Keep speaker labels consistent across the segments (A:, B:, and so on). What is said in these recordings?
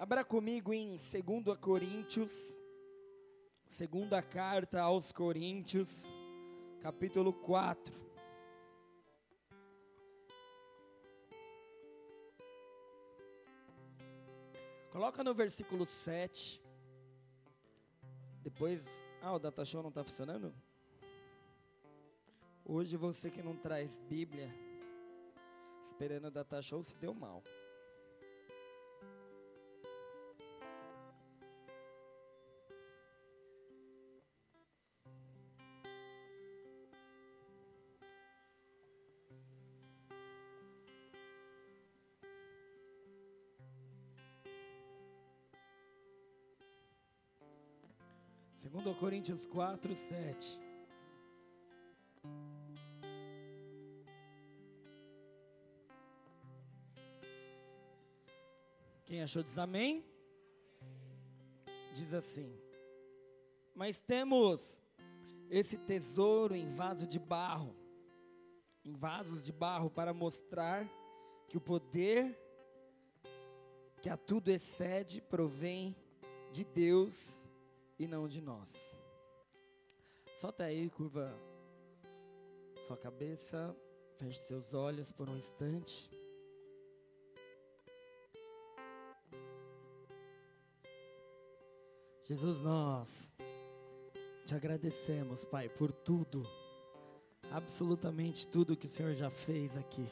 A: Abra comigo em 2 Coríntios, segunda carta aos Coríntios, capítulo 4. Coloca no versículo 7. Depois, ah, o data show não está funcionando? Hoje você que não traz Bíblia, esperando o data show, se deu mal. Coríntios 4, 7. Quem achou diz amém? Diz assim: Mas temos esse tesouro em vaso de barro, em vasos de barro, para mostrar que o poder que a tudo excede provém de Deus e não de nós. Solta aí, curva sua cabeça, feche seus olhos por um instante. Jesus, nós te agradecemos, Pai, por tudo, absolutamente tudo que o Senhor já fez aqui.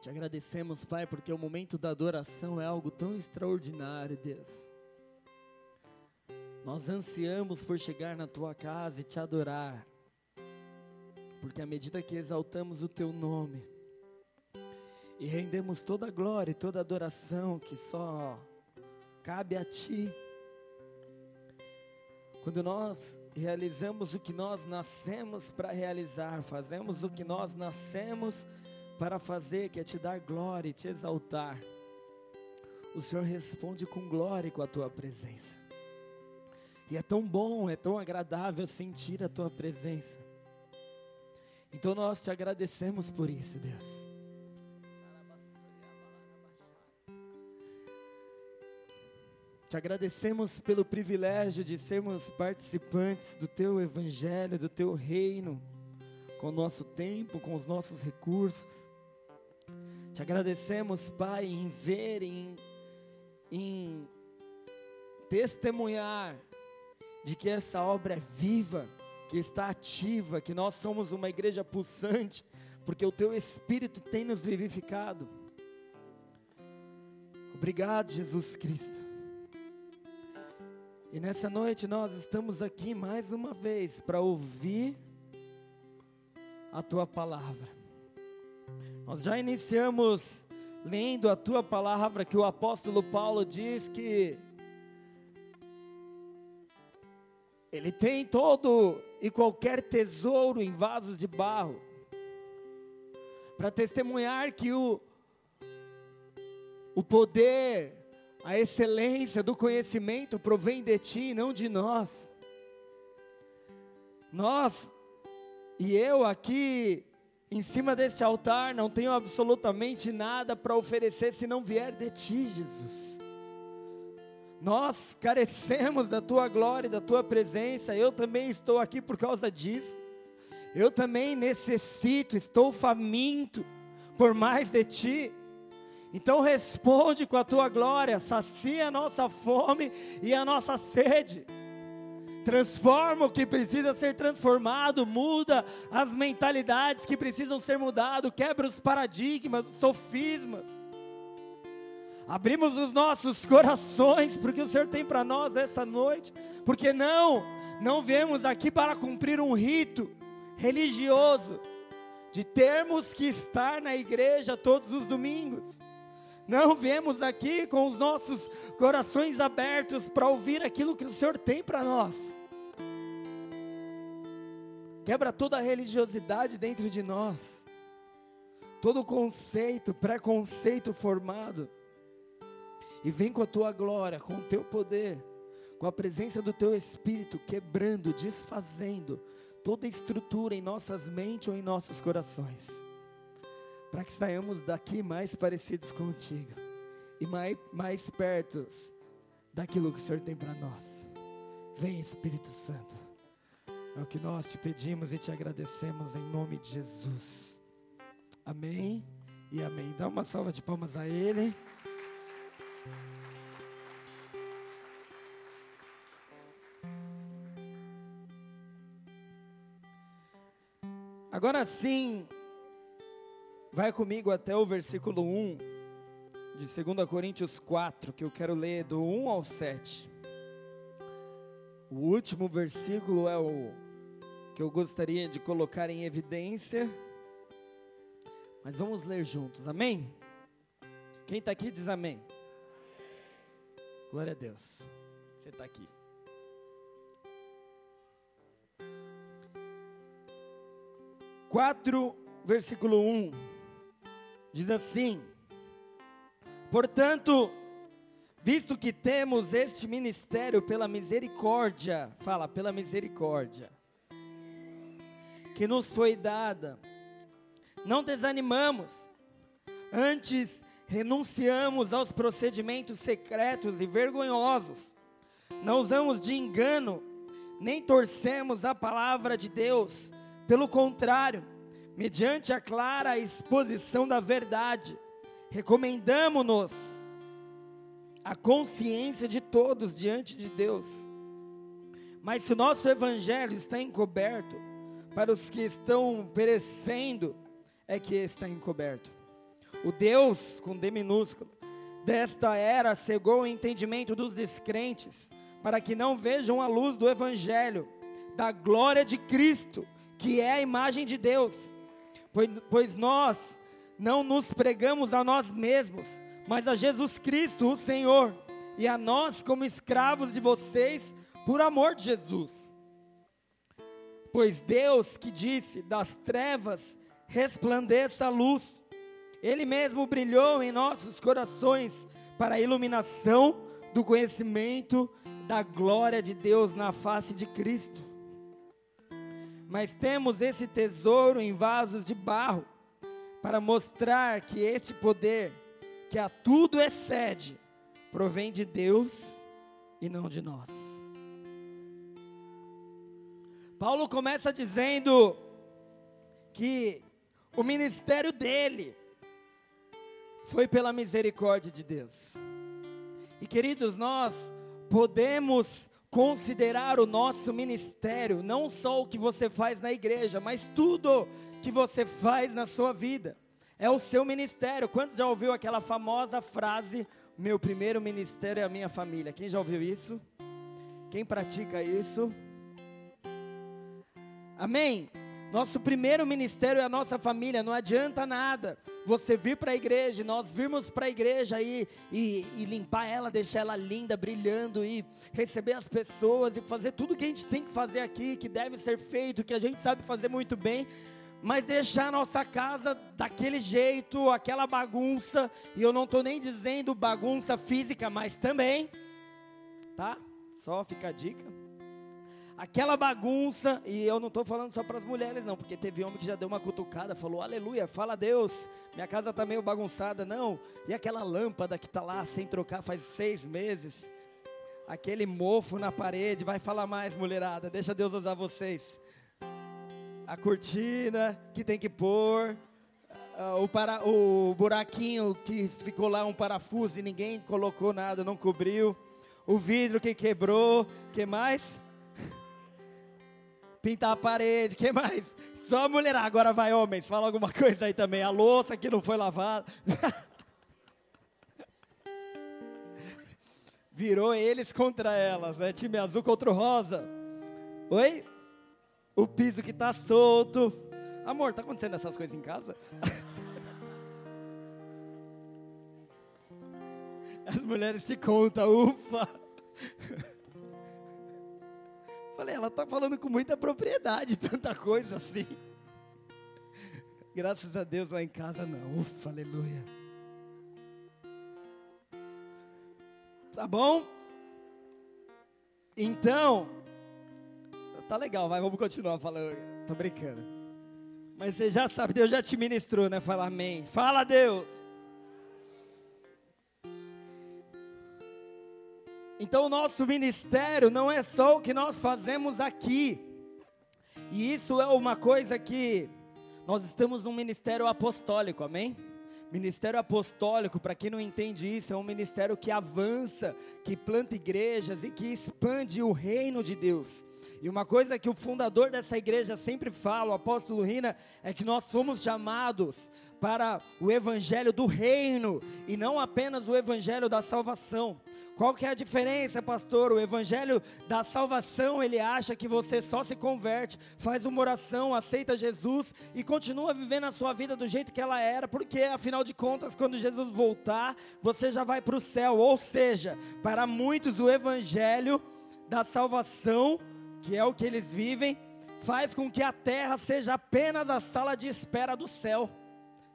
A: Te agradecemos, Pai, porque o momento da adoração é algo tão extraordinário, Deus. Nós ansiamos por chegar na tua casa e te adorar, porque à medida que exaltamos o teu nome e rendemos toda a glória e toda a adoração que só cabe a ti, quando nós realizamos o que nós nascemos para realizar, fazemos o que nós nascemos para fazer, que é te dar glória e te exaltar. O Senhor responde com glória com a tua presença. E é tão bom, é tão agradável sentir a tua presença. Então nós te agradecemos por isso, Deus. Te agradecemos pelo privilégio de sermos participantes do teu evangelho, do teu reino, com o nosso tempo, com os nossos recursos. Te agradecemos, Pai, em ver, em, em testemunhar de que essa obra é viva, que está ativa, que nós somos uma igreja pulsante, porque o Teu Espírito tem nos vivificado. Obrigado, Jesus Cristo. E nessa noite nós estamos aqui mais uma vez para ouvir a Tua palavra. Nós já iniciamos lendo a tua palavra que o apóstolo Paulo diz que ele tem todo e qualquer tesouro em vasos de barro para testemunhar que o o poder, a excelência do conhecimento provém de ti, não de nós. Nós e eu aqui em cima desse altar não tenho absolutamente nada para oferecer se não vier de ti, Jesus. Nós carecemos da tua glória da tua presença. Eu também estou aqui por causa disso. Eu também necessito, estou faminto por mais de ti. Então responde com a tua glória, sacia a nossa fome e a nossa sede transforma o que precisa ser transformado, muda as mentalidades que precisam ser mudadas, quebra os paradigmas, os sofismas. Abrimos os nossos corações para o que o Senhor tem para nós essa noite, porque não, não viemos aqui para cumprir um rito religioso, de termos que estar na igreja todos os domingos. Não viemos aqui com os nossos corações abertos para ouvir aquilo que o Senhor tem para nós. Quebra toda a religiosidade dentro de nós, todo conceito, preconceito formado, e vem com a tua glória, com o teu poder, com a presença do teu Espírito, quebrando, desfazendo toda estrutura em nossas mentes ou em nossos corações para que saiamos daqui mais parecidos contigo e mais, mais perto daquilo que o Senhor tem para nós. Vem, Espírito Santo. É o que nós te pedimos e te agradecemos em nome de Jesus. Amém e amém. Dá uma salva de palmas a Ele. Agora sim, vai comigo até o versículo 1 de 2 Coríntios 4, que eu quero ler do 1 ao 7. O último versículo é o que eu gostaria de colocar em evidência. Mas vamos ler juntos, amém? Quem está aqui diz amém. Glória a Deus. Você está aqui. Quatro, versículo 1, diz assim: Portanto, Visto que temos este ministério pela misericórdia, fala, pela misericórdia, que nos foi dada, não desanimamos, antes renunciamos aos procedimentos secretos e vergonhosos, não usamos de engano, nem torcemos a palavra de Deus, pelo contrário, mediante a clara exposição da verdade, recomendamos-nos a consciência de todos diante de Deus. Mas se o nosso evangelho está encoberto, para os que estão perecendo, é que está encoberto. O Deus, com D minúsculo, desta era cegou o entendimento dos descrentes, para que não vejam a luz do evangelho, da glória de Cristo, que é a imagem de Deus. Pois, pois nós não nos pregamos a nós mesmos, mas a Jesus Cristo, o Senhor, e a nós como escravos de vocês, por amor de Jesus. Pois Deus que disse: das trevas resplandeça a luz, Ele mesmo brilhou em nossos corações para a iluminação do conhecimento da glória de Deus na face de Cristo. Mas temos esse tesouro em vasos de barro, para mostrar que este poder que a tudo excede, provém de Deus e não de nós. Paulo começa dizendo que o ministério dele foi pela misericórdia de Deus. E queridos, nós podemos considerar o nosso ministério não só o que você faz na igreja, mas tudo que você faz na sua vida é o seu ministério. Quantos já ouviu aquela famosa frase: Meu primeiro ministério é a minha família? Quem já ouviu isso? Quem pratica isso? Amém? Nosso primeiro ministério é a nossa família, não adianta nada você vir para a igreja, nós virmos para a igreja e, e, e, limpar ela, deixar ela linda, brilhando, e receber as pessoas e fazer tudo que a gente tem que fazer aqui, que deve ser feito, que a gente sabe fazer muito bem, mas deixar a nossa casa daquele jeito, aquela bagunça, e eu não estou nem dizendo bagunça física, mas também, tá? Só fica a dica. Aquela bagunça, e eu não estou falando só para as mulheres, não, porque teve homem que já deu uma cutucada, falou, aleluia, fala a Deus, minha casa está meio bagunçada, não. E aquela lâmpada que está lá sem trocar faz seis meses, aquele mofo na parede, vai falar mais, mulherada, deixa Deus usar vocês a cortina que tem que pôr, o, para, o buraquinho que ficou lá um parafuso e ninguém colocou nada, não cobriu, o vidro que quebrou, que mais? Pintar a parede, que mais? Só mulher, agora vai homens, fala alguma coisa aí também, a louça que não foi lavada. Virou eles contra elas, né? Time azul contra o rosa. Oi? o piso que está solto. Amor, tá acontecendo essas coisas em casa? As mulheres te contam, ufa. Falei, ela tá falando com muita propriedade, tanta coisa assim. Graças a Deus lá em casa não. Ufa, aleluia. Tá bom? Então, Tá legal, vai, vamos continuar falando. Tô brincando. Mas você já sabe, Deus já te ministrou, né? Fala amém. Fala Deus. Então, o nosso ministério não é só o que nós fazemos aqui. E isso é uma coisa que nós estamos num ministério apostólico, amém? Ministério apostólico, para quem não entende isso, é um ministério que avança, que planta igrejas e que expande o reino de Deus. E uma coisa que o fundador dessa igreja sempre fala, o apóstolo Rina, é que nós fomos chamados para o evangelho do reino e não apenas o evangelho da salvação. Qual que é a diferença, pastor? O evangelho da salvação, ele acha que você só se converte, faz uma oração, aceita Jesus e continua vivendo a sua vida do jeito que ela era, porque afinal de contas, quando Jesus voltar, você já vai para o céu. Ou seja, para muitos o evangelho da salvação que é o que eles vivem, faz com que a terra seja apenas a sala de espera do céu.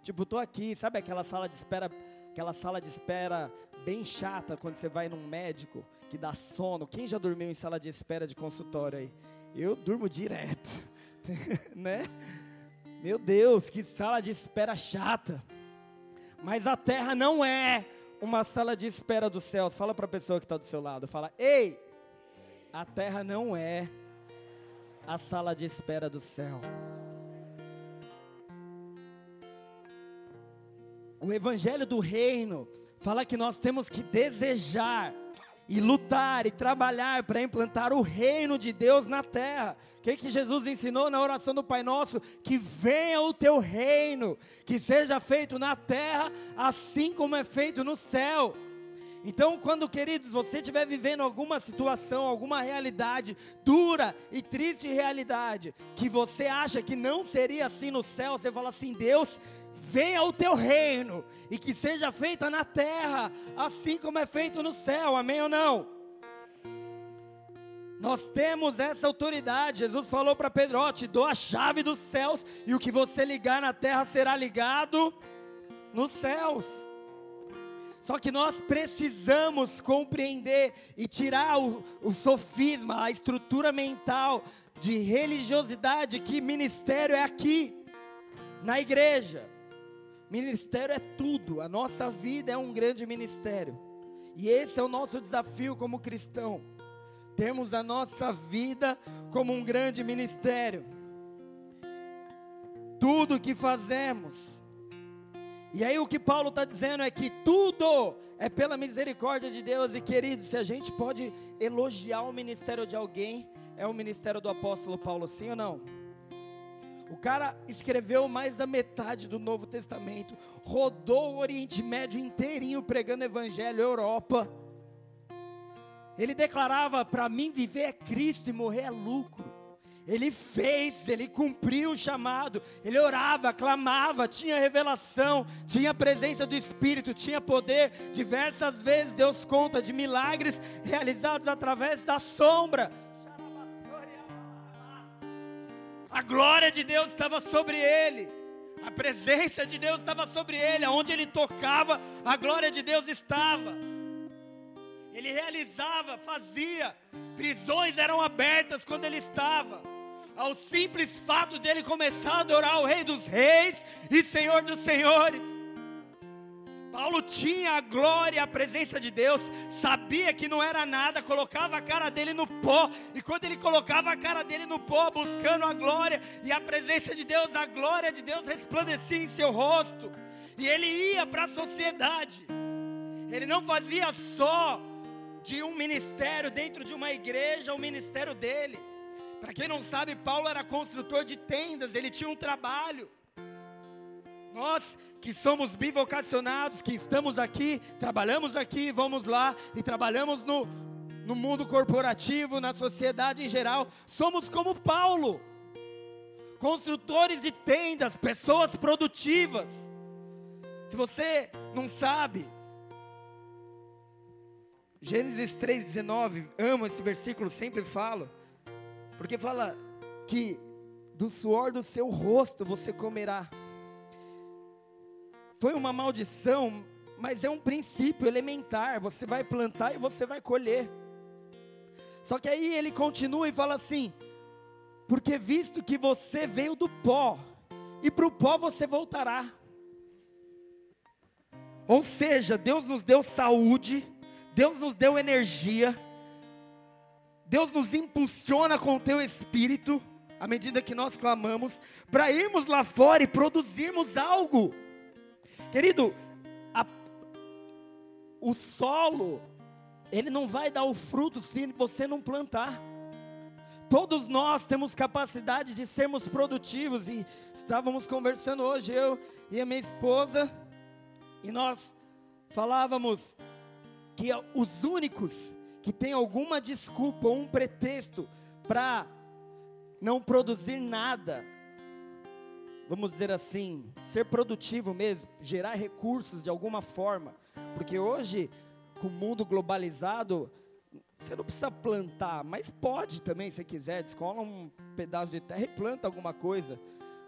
A: Tipo, estou aqui, sabe aquela sala de espera, aquela sala de espera bem chata quando você vai num médico que dá sono. Quem já dormiu em sala de espera de consultório aí? Eu durmo direto, né? Meu Deus, que sala de espera chata. Mas a terra não é uma sala de espera do céu. Fala para a pessoa que está do seu lado, fala: "Ei, a terra não é a sala de espera do céu. O evangelho do reino fala que nós temos que desejar e lutar e trabalhar para implantar o reino de Deus na terra. O que, que Jesus ensinou na oração do Pai Nosso? Que venha o teu reino, que seja feito na terra, assim como é feito no céu. Então, quando, queridos, você estiver vivendo alguma situação, alguma realidade dura e triste realidade, que você acha que não seria assim no céu, você fala assim: Deus, venha o teu reino e que seja feita na terra, assim como é feito no céu, amém ou não? Nós temos essa autoridade. Jesus falou para Pedro: ó, te dou a chave dos céus, e o que você ligar na terra será ligado nos céus. Só que nós precisamos compreender e tirar o, o sofisma, a estrutura mental de religiosidade que ministério é aqui, na igreja. Ministério é tudo, a nossa vida é um grande ministério. E esse é o nosso desafio como cristão. Termos a nossa vida como um grande ministério. Tudo que fazemos e aí o que Paulo está dizendo é que tudo é pela misericórdia de Deus. E querido, se a gente pode elogiar o ministério de alguém, é o ministério do apóstolo Paulo, sim ou não? O cara escreveu mais da metade do Novo Testamento, rodou o Oriente Médio inteirinho pregando evangelho, Europa. Ele declarava: para mim viver é Cristo e morrer é lucro. Ele fez, ele cumpriu o chamado, ele orava, clamava, tinha revelação, tinha presença do Espírito, tinha poder. Diversas vezes Deus conta de milagres realizados através da sombra. A glória de Deus estava sobre ele, a presença de Deus estava sobre ele, aonde ele tocava, a glória de Deus estava. Ele realizava, fazia, prisões eram abertas quando ele estava ao simples fato dele começar a adorar o Rei dos Reis e Senhor dos Senhores. Paulo tinha a glória a presença de Deus, sabia que não era nada, colocava a cara dele no pó, e quando ele colocava a cara dele no pó, buscando a glória e a presença de Deus, a glória de Deus resplandecia em seu rosto, e ele ia para a sociedade, ele não fazia só de um ministério dentro de uma igreja o ministério dele, para quem não sabe, Paulo era construtor de tendas, ele tinha um trabalho. Nós que somos bivocacionados, que estamos aqui, trabalhamos aqui, vamos lá e trabalhamos no, no mundo corporativo, na sociedade em geral, somos como Paulo, construtores de tendas, pessoas produtivas. Se você não sabe, Gênesis 3,19, amo esse versículo, sempre falo. Porque fala que do suor do seu rosto você comerá. Foi uma maldição, mas é um princípio elementar. Você vai plantar e você vai colher. Só que aí ele continua e fala assim: porque visto que você veio do pó, e para o pó você voltará. Ou seja, Deus nos deu saúde, Deus nos deu energia, Deus nos impulsiona com o teu espírito, à medida que nós clamamos, para irmos lá fora e produzirmos algo. Querido, a, o solo, ele não vai dar o fruto se você não plantar. Todos nós temos capacidade de sermos produtivos e estávamos conversando hoje, eu e a minha esposa, e nós falávamos que os únicos que têm alguma desculpa ou um pretexto para não produzir nada, vamos dizer assim, ser produtivo mesmo, gerar recursos de alguma forma, porque hoje, com o mundo globalizado, você não precisa plantar, mas pode também, se quiser, descola um pedaço de terra e planta alguma coisa.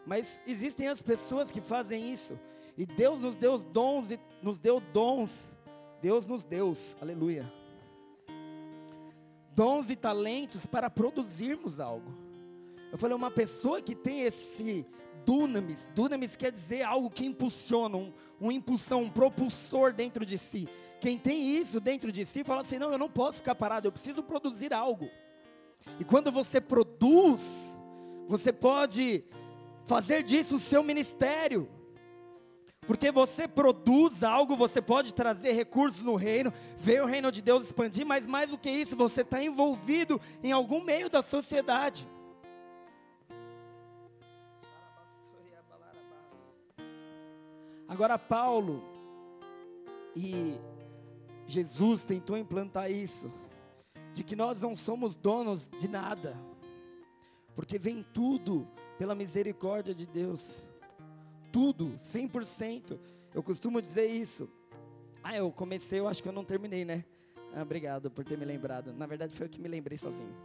A: Mas existem as pessoas que fazem isso. E Deus nos deu dons nos deu dons. Deus nos deu, aleluia. Dons e talentos para produzirmos algo. Eu falei, uma pessoa que tem esse dunamis, dunamis quer dizer algo que impulsiona, um, um impulsão, um propulsor dentro de si. Quem tem isso dentro de si fala assim: não, eu não posso ficar parado, eu preciso produzir algo. E quando você produz, você pode fazer disso o seu ministério. Porque você produz algo, você pode trazer recursos no reino, ver o reino de Deus expandir, mas mais do que isso, você está envolvido em algum meio da sociedade. Agora, Paulo e Jesus tentou implantar isso, de que nós não somos donos de nada, porque vem tudo pela misericórdia de Deus, tudo, 100%. Eu costumo dizer isso. Ah, eu comecei, eu acho que eu não terminei, né? Ah, obrigado por ter me lembrado. Na verdade, foi eu que me lembrei sozinho.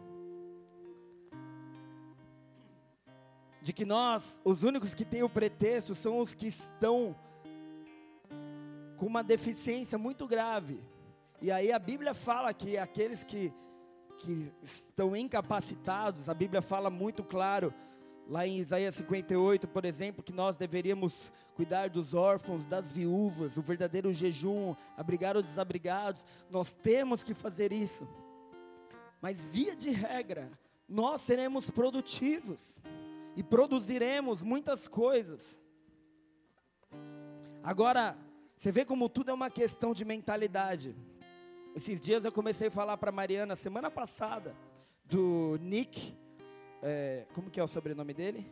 A: De que nós, os únicos que têm o pretexto, são os que estão com uma deficiência muito grave. E aí a Bíblia fala que aqueles que, que estão incapacitados, a Bíblia fala muito claro, lá em Isaías 58, por exemplo, que nós deveríamos cuidar dos órfãos, das viúvas, o verdadeiro jejum, abrigar os desabrigados, nós temos que fazer isso. Mas via de regra, nós seremos produtivos e produziremos muitas coisas. Agora, você vê como tudo é uma questão de mentalidade. Esses dias eu comecei a falar para Mariana, semana passada, do Nick, é, como que é o sobrenome dele?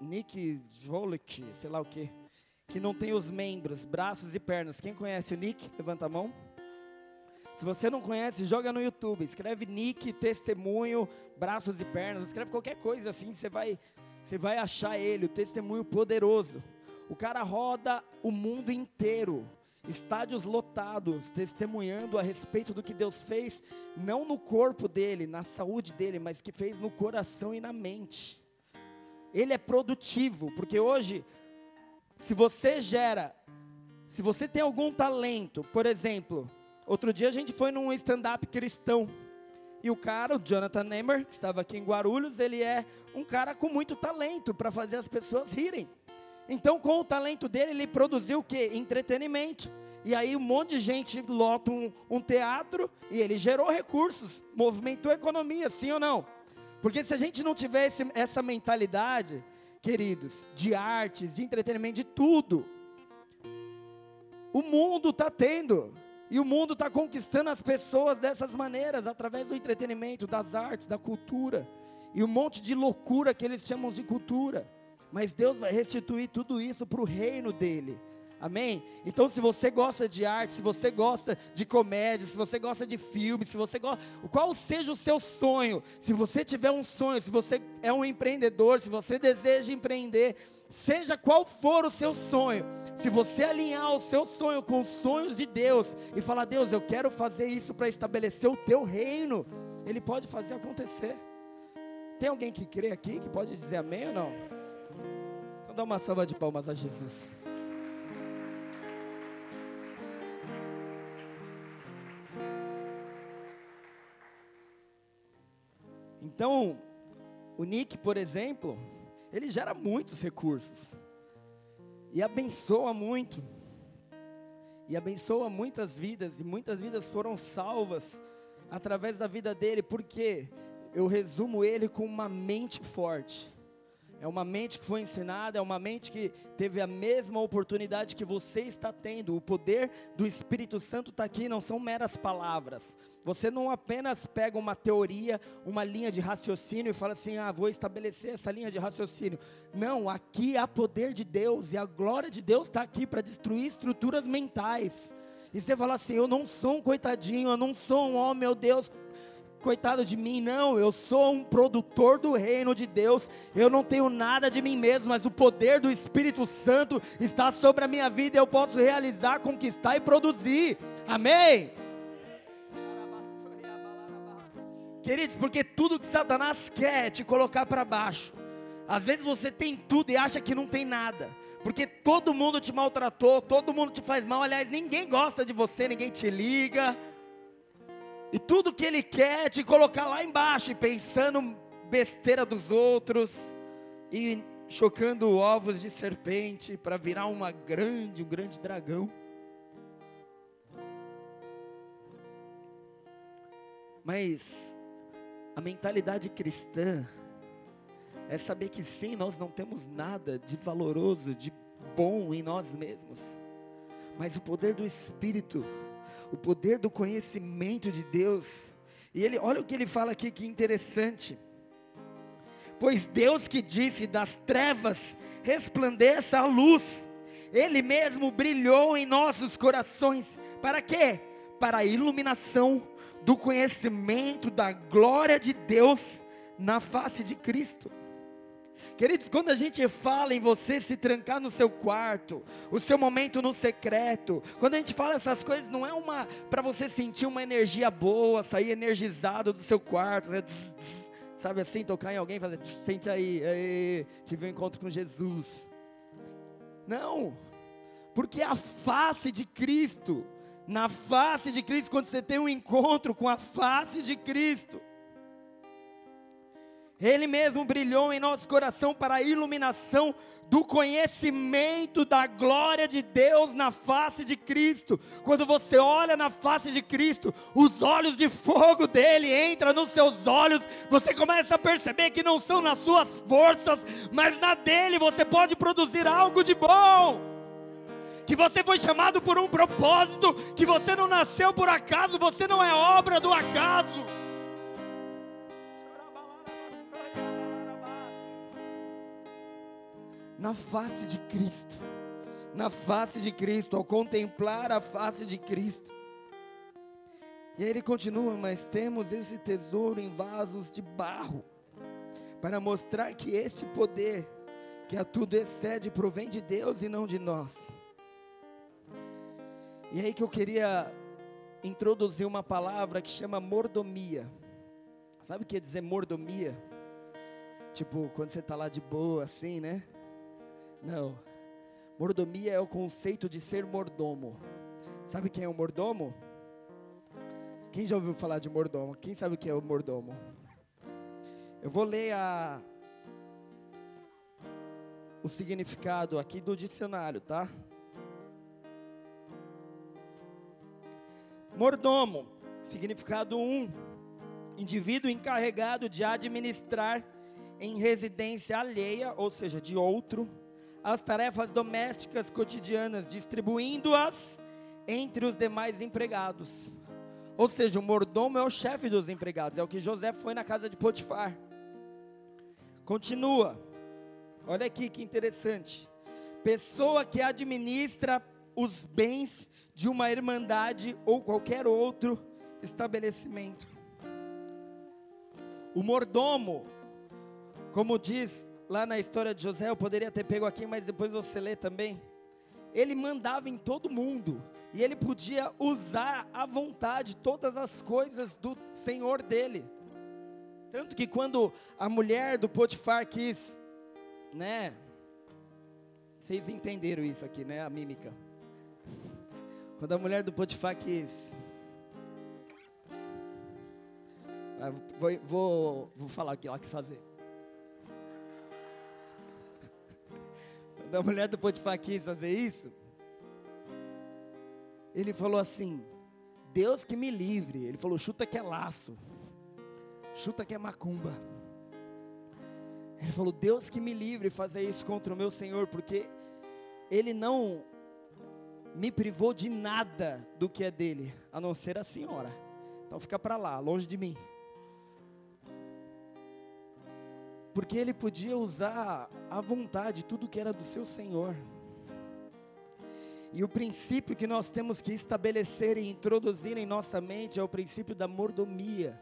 A: Nick Jolik, sei lá o que, que não tem os membros, braços e pernas. Quem conhece o Nick? Levanta a mão. Se você não conhece, joga no YouTube, escreve Nick, testemunho, braços e pernas, escreve qualquer coisa assim, você vai, você vai achar ele, o testemunho poderoso. O cara roda o mundo inteiro estádios lotados, testemunhando a respeito do que Deus fez, não no corpo dele, na saúde dele, mas que fez no coração e na mente. Ele é produtivo, porque hoje, se você gera, se você tem algum talento, por exemplo, outro dia a gente foi num stand-up cristão, e o cara, o Jonathan Nehmer, que estava aqui em Guarulhos, ele é um cara com muito talento para fazer as pessoas rirem. Então, com o talento dele, ele produziu o que? Entretenimento. E aí um monte de gente lota um, um teatro e ele gerou recursos, movimentou a economia, sim ou não? Porque se a gente não tivesse essa mentalidade, queridos, de artes, de entretenimento, de tudo, o mundo está tendo. E o mundo está conquistando as pessoas dessas maneiras, através do entretenimento, das artes, da cultura. E um monte de loucura que eles chamam de cultura. Mas Deus vai restituir tudo isso para o reino dele. Amém? Então, se você gosta de arte, se você gosta de comédia, se você gosta de filme, se você gosta, qual seja o seu sonho, se você tiver um sonho, se você é um empreendedor, se você deseja empreender, seja qual for o seu sonho, se você alinhar o seu sonho com os sonhos de Deus e falar, Deus, eu quero fazer isso para estabelecer o teu reino, Ele pode fazer acontecer. Tem alguém que crê aqui que pode dizer amém ou não? Dá uma salva de palmas a Jesus. Então, o Nick, por exemplo, ele gera muitos recursos. E abençoa muito. E abençoa muitas vidas, e muitas vidas foram salvas através da vida dele, porque eu resumo ele com uma mente forte. É uma mente que foi ensinada, é uma mente que teve a mesma oportunidade que você está tendo. O poder do Espírito Santo está aqui, não são meras palavras. Você não apenas pega uma teoria, uma linha de raciocínio e fala assim: ah, vou estabelecer essa linha de raciocínio. Não, aqui há poder de Deus e a glória de Deus está aqui para destruir estruturas mentais. E você fala assim: eu não sou um coitadinho, eu não sou um, oh meu Deus, coitado de mim, não, eu sou um produtor do reino de Deus, eu não tenho nada de mim mesmo, mas o poder do Espírito Santo está sobre a minha vida eu posso realizar, conquistar e produzir, amém? Queridos, porque tudo que Satanás quer é te colocar para baixo, às vezes você tem tudo e acha que não tem nada, porque todo mundo te maltratou, todo mundo te faz mal, aliás, ninguém gosta de você, ninguém te liga, e tudo que ele quer é te colocar lá embaixo, pensando besteira dos outros, e chocando ovos de serpente para virar uma grande, um grande dragão. Mas a mentalidade cristã é saber que sim, nós não temos nada de valoroso, de bom em nós mesmos, mas o poder do Espírito o poder do conhecimento de Deus. E ele, olha o que ele fala aqui, que interessante. Pois Deus que disse das trevas resplandeça a luz, Ele mesmo brilhou em nossos corações, para quê? Para a iluminação do conhecimento da glória de Deus na face de Cristo. Queridos, quando a gente fala em você se trancar no seu quarto, o seu momento no secreto, quando a gente fala essas coisas, não é uma para você sentir uma energia boa, sair energizado do seu quarto, né? sabe assim, tocar em alguém, fazer, sente aí, aí, tive um encontro com Jesus. Não, porque a face de Cristo, na face de Cristo, quando você tem um encontro com a face de Cristo, ele mesmo brilhou em nosso coração para a iluminação do conhecimento da glória de Deus na face de Cristo. Quando você olha na face de Cristo, os olhos de fogo dele entram nos seus olhos, você começa a perceber que não são nas suas forças, mas na dele você pode produzir algo de bom. Que você foi chamado por um propósito, que você não nasceu por acaso, você não é obra do acaso. Na face de Cristo. Na face de Cristo, ao contemplar a face de Cristo. E aí ele continua, mas temos esse tesouro em vasos de barro, para mostrar que este poder, que a tudo excede, provém de Deus e não de nós. E aí que eu queria introduzir uma palavra que chama mordomia. Sabe o que quer dizer mordomia? Tipo, quando você está lá de boa, assim, né? Não. Mordomia é o conceito de ser mordomo. Sabe quem é o mordomo? Quem já ouviu falar de mordomo? Quem sabe o que é o mordomo? Eu vou ler a o significado aqui do dicionário, tá? Mordomo, significado 1, um, indivíduo encarregado de administrar em residência alheia, ou seja, de outro, as tarefas domésticas cotidianas, distribuindo-as entre os demais empregados. Ou seja, o mordomo é o chefe dos empregados, é o que José foi na casa de Potifar. Continua, olha aqui que interessante. Pessoa que administra os bens de uma irmandade ou qualquer outro estabelecimento. O mordomo, como diz lá na história de José, eu poderia ter pego aqui, mas depois você lê também. Ele mandava em todo mundo, e ele podia usar à vontade todas as coisas do senhor dele. Tanto que quando a mulher do Potifar quis, né? Vocês entenderam isso aqui, né? A mímica. Quando a mulher do Potifar quis. Ah, vou, vou, vou falar o que ela quis fazer. Da mulher do Potifar quis fazer isso, ele falou assim: Deus que me livre. Ele falou: chuta que é laço, chuta que é macumba. Ele falou: Deus que me livre fazer isso contra o meu Senhor, porque Ele não me privou de nada do que é dele, a não ser a senhora. Então fica para lá, longe de mim. Porque ele podia usar à vontade tudo que era do seu Senhor. E o princípio que nós temos que estabelecer e introduzir em nossa mente é o princípio da mordomia.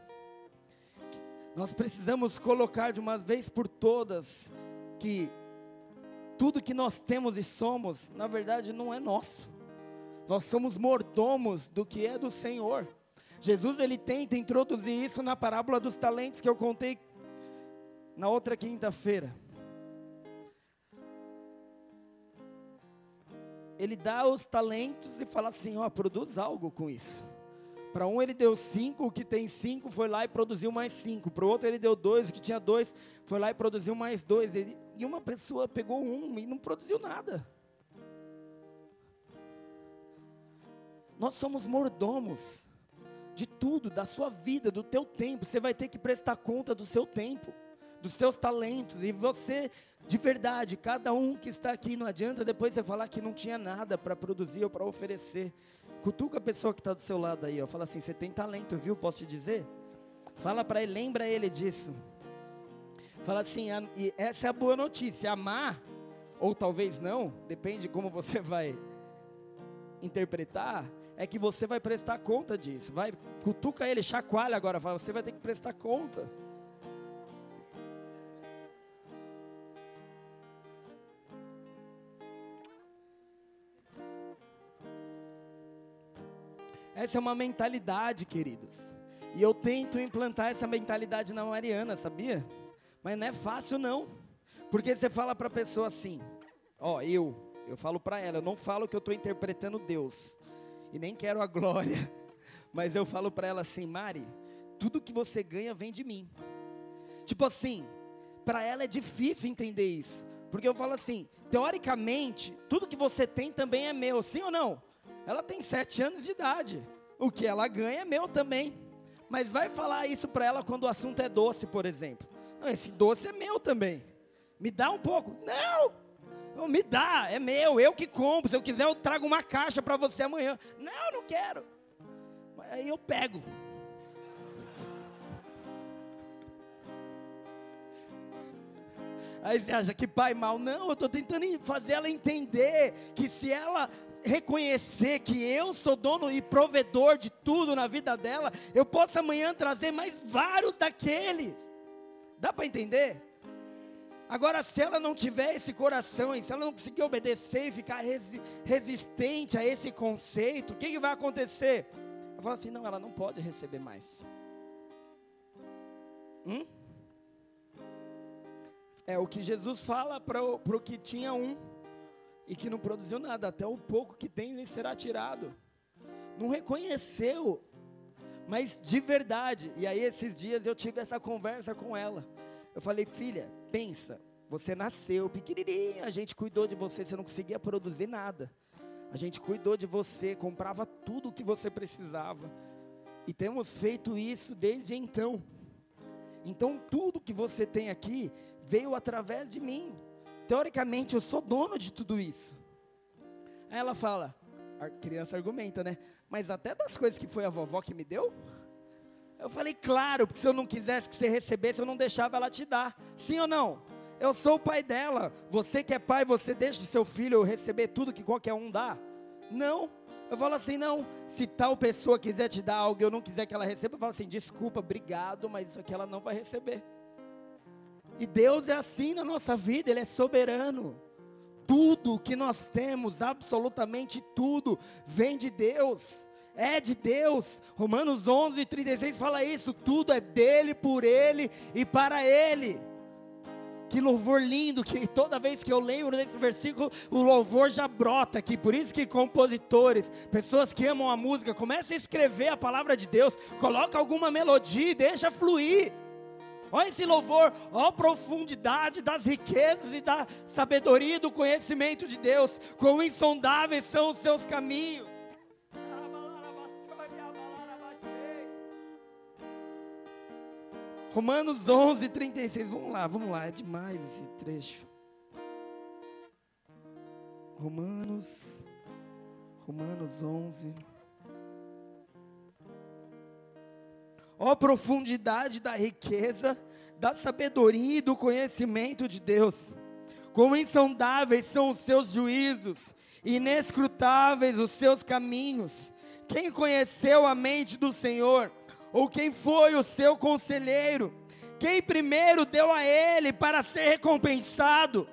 A: Nós precisamos colocar de uma vez por todas que tudo que nós temos e somos, na verdade, não é nosso. Nós somos mordomos do que é do Senhor. Jesus ele tenta introduzir isso na parábola dos talentos que eu contei na outra quinta-feira. Ele dá os talentos e fala assim: ó, produz algo com isso. Para um ele deu cinco, o que tem cinco foi lá e produziu mais cinco. Para o outro ele deu dois, o que tinha dois foi lá e produziu mais dois. Ele, e uma pessoa pegou um e não produziu nada. Nós somos mordomos de tudo, da sua vida, do teu tempo. Você vai ter que prestar conta do seu tempo dos seus talentos. E você, de verdade, cada um que está aqui, não adianta depois você falar que não tinha nada para produzir ou para oferecer. Cutuca a pessoa que está do seu lado aí, ó. Fala assim: você tem talento, viu? Posso te dizer? Fala para ele, lembra ele disso. Fala assim: e essa é a boa notícia. Amar, ou talvez não, depende de como você vai interpretar, é que você vai prestar conta disso. Vai, cutuca ele, chacoalha agora, fala, você vai ter que prestar conta. Essa é uma mentalidade, queridos. E eu tento implantar essa mentalidade na Mariana, sabia? Mas não é fácil não. Porque você fala para a pessoa assim, ó, eu, eu falo para ela, eu não falo que eu estou interpretando Deus. E nem quero a glória. Mas eu falo para ela assim, Mari, tudo que você ganha vem de mim. Tipo assim, para ela é difícil entender isso. Porque eu falo assim, teoricamente, tudo que você tem também é meu, sim ou não? Ela tem sete anos de idade. O que ela ganha é meu também. Mas vai falar isso para ela quando o assunto é doce, por exemplo. Não, esse doce é meu também. Me dá um pouco. Não! Não, me dá, é meu, eu que compro. Se eu quiser, eu trago uma caixa para você amanhã. Não, não quero. Aí eu pego. Aí você acha que pai mal. Não, eu estou tentando fazer ela entender que se ela reconhecer que eu sou dono e provedor de tudo na vida dela, eu posso amanhã trazer mais vários daqueles. Dá para entender? Agora, se ela não tiver esse coração, se ela não conseguir obedecer e ficar resi resistente a esse conceito, o que, que vai acontecer? Ela fala assim: não, ela não pode receber mais. Hum? É o que Jesus fala para o que tinha um e que não produziu nada, até o pouco que tem lhe será tirado. Não reconheceu, mas de verdade. E aí esses dias eu tive essa conversa com ela. Eu falei, filha, pensa, você nasceu pequenininha, a gente cuidou de você, você não conseguia produzir nada. A gente cuidou de você, comprava tudo o que você precisava. E temos feito isso desde então. Então tudo que você tem aqui veio através de mim. Teoricamente, eu sou dono de tudo isso. Aí ela fala, a criança argumenta, né? Mas até das coisas que foi a vovó que me deu? Eu falei, claro, porque se eu não quisesse que você recebesse, eu não deixava ela te dar. Sim ou não? Eu sou o pai dela. Você que é pai, você deixa o seu filho receber tudo que qualquer um dá? Não. Eu falo assim, não. Se tal pessoa quiser te dar algo e eu não quiser que ela receba, eu falo assim, desculpa, obrigado, mas isso aqui ela não vai receber. E Deus é assim na nossa vida, Ele é soberano. Tudo que nós temos, absolutamente tudo, vem de Deus, é de Deus. Romanos 11, 36 fala isso: tudo é dele, por Ele e para Ele. Que louvor lindo, que toda vez que eu lembro desse versículo, o louvor já brota aqui. Por isso que compositores, pessoas que amam a música, começam a escrever a palavra de Deus, coloca alguma melodia e deixa fluir. Olha esse louvor, ó a profundidade das riquezas e da sabedoria e do conhecimento de Deus. Quão insondáveis são os seus caminhos. Romanos 11, 36. Vamos lá, vamos lá, é demais esse trecho. Romanos, Romanos 11. Ó oh, profundidade da riqueza, da sabedoria e do conhecimento de Deus. Quão insondáveis são os seus juízos, inescrutáveis os seus caminhos. Quem conheceu a mente do Senhor? Ou quem foi o seu conselheiro? Quem primeiro deu a ele para ser recompensado?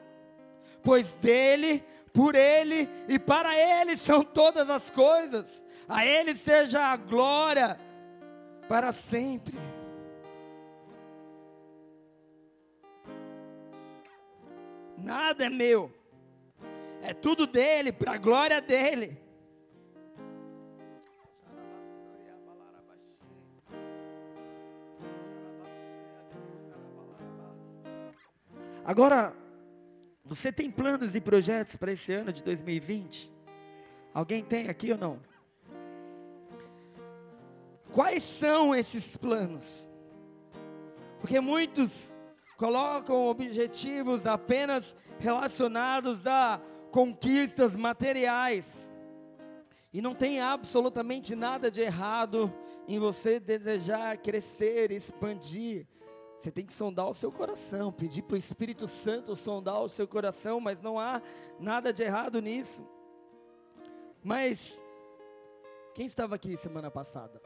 A: Pois dele, por ele e para ele são todas as coisas. A ele seja a glória para sempre. Nada é meu, é tudo dele, para a glória dele. Agora, você tem planos e projetos para esse ano de 2020? Alguém tem aqui ou não? Quais são esses planos? Porque muitos colocam objetivos apenas relacionados a conquistas materiais. E não tem absolutamente nada de errado em você desejar crescer, expandir. Você tem que sondar o seu coração, pedir para o Espírito Santo sondar o seu coração, mas não há nada de errado nisso. Mas, quem estava aqui semana passada?